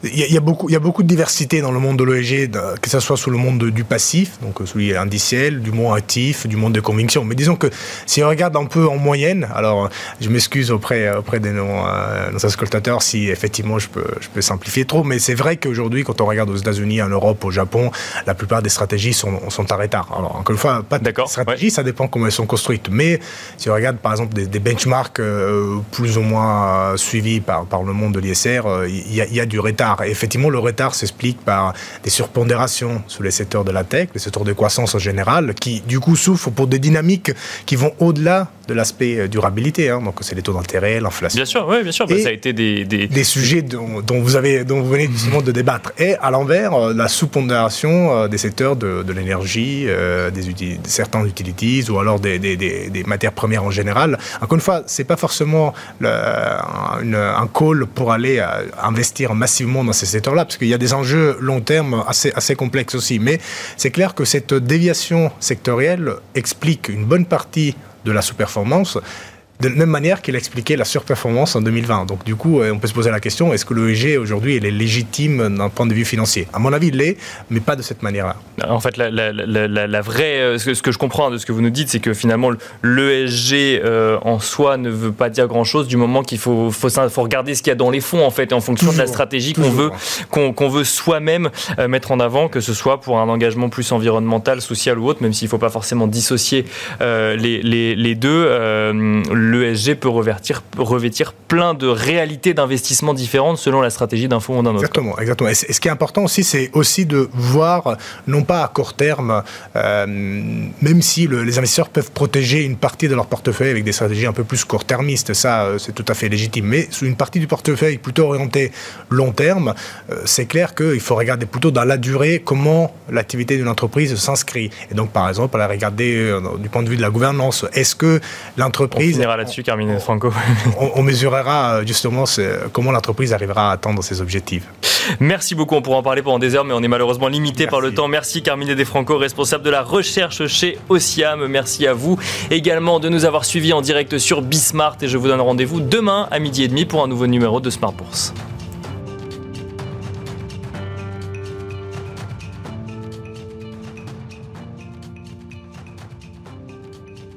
il y, a beaucoup, il y a beaucoup de diversité dans le monde de l'ESG, que ce soit sous le monde du passif, donc celui indiciel, du monde actif, du monde de conviction. Mais disons que si on regarde un peu en moyenne, alors je m'excuse auprès, auprès de nos, euh, nos, si effectivement je peux, je peux simplifier trop, mais c'est vrai qu'aujourd'hui, quand on regarde aux États-Unis, en Europe, au Japon, la plupart des stratégies sont, sont en retard. Alors, encore une fois, pas de stratégie, ça dépend comment elles sont construites. Mais si on regarde par exemple des, benchmarks euh, plus ou moins euh, suivis par, par le monde de l'ISR, euh, il y, a du retard. Et effectivement, le retard s'explique par des surpondérations sous les secteurs de la tech, les secteurs de croissance en général, qui du coup souffrent pour des dynamiques qui vont au-delà de l'aspect euh, durabilité. Hein. Donc c'est les taux d'intérêt, l'inflation. Bien sûr, oui, bien sûr. Bah, ça a été des, des... sujets dont, vous avez, dont vous venez justement de débattre. Et à l'envers, euh, la sous-pondération des secteurs de, de l'énergie, des, certains utilities ou alors des, des, matières premières en général. Encore une fois, c'est pas forcément le, une, un call pour aller euh, investir massivement dans ces secteurs-là, parce qu'il y a des enjeux long terme assez, assez complexes aussi. Mais c'est clair que cette déviation sectorielle explique une bonne partie de la sous-performance de la même manière qu'il a expliqué la surperformance en 2020. Donc du coup, euh, on peut se poser la question, est-ce que l'EEG aujourd'hui, est légitime d'un point de vue financier? À mon avis, il l'est, mais pas de cette manière-là. En fait, la, la, vraie, euh, ce que je comprends de ce que vous nous dites, c'est que finalement, l'ESG euh, en soi ne veut pas dire grand-chose du moment qu'il faut, faut, faut, regarder ce qu'il y a dans les fonds, en fait, en fonction de la stratégie qu'on veut, qu'on veut soi-même mettre en avant, que ce soit pour un engagement plus environnemental, social ou autre, même s'il ne faut pas forcément dissocier les, les, les, deux l'ESG peut revêtir, revêtir plein de réalités d'investissement différentes selon la stratégie d'un fonds ou d'un autre. Exactement, exactement. Et, ce qui est important aussi, c'est aussi de voir, non pas à court terme, euh, même si les investisseurs peuvent protéger une partie de leur portefeuille avec des stratégies un peu plus court-termistes, ça euh, c'est tout à fait légitime, mais sous une partie du portefeuille plutôt orientée long terme, euh, c'est clair qu'il faut regarder plutôt dans la durée comment l'activité d'une entreprise s'inscrit. Et donc par exemple, à regarder du point de vue de la gouvernance, est-ce que l'entreprise... Là-dessus, Carmine Franco. on, on mesurera justement comment l'entreprise arrivera à atteindre ses objectifs. Merci beaucoup, on pourra en parler pendant des heures, mais on est malheureusement limité par le temps. Merci Carmine Defranco, responsable de la recherche chez Ociam. Merci à vous également de nous avoir suivis en direct sur Bismart et je vous donne rendez-vous demain à midi et demi pour un nouveau numéro de Smart Bourse.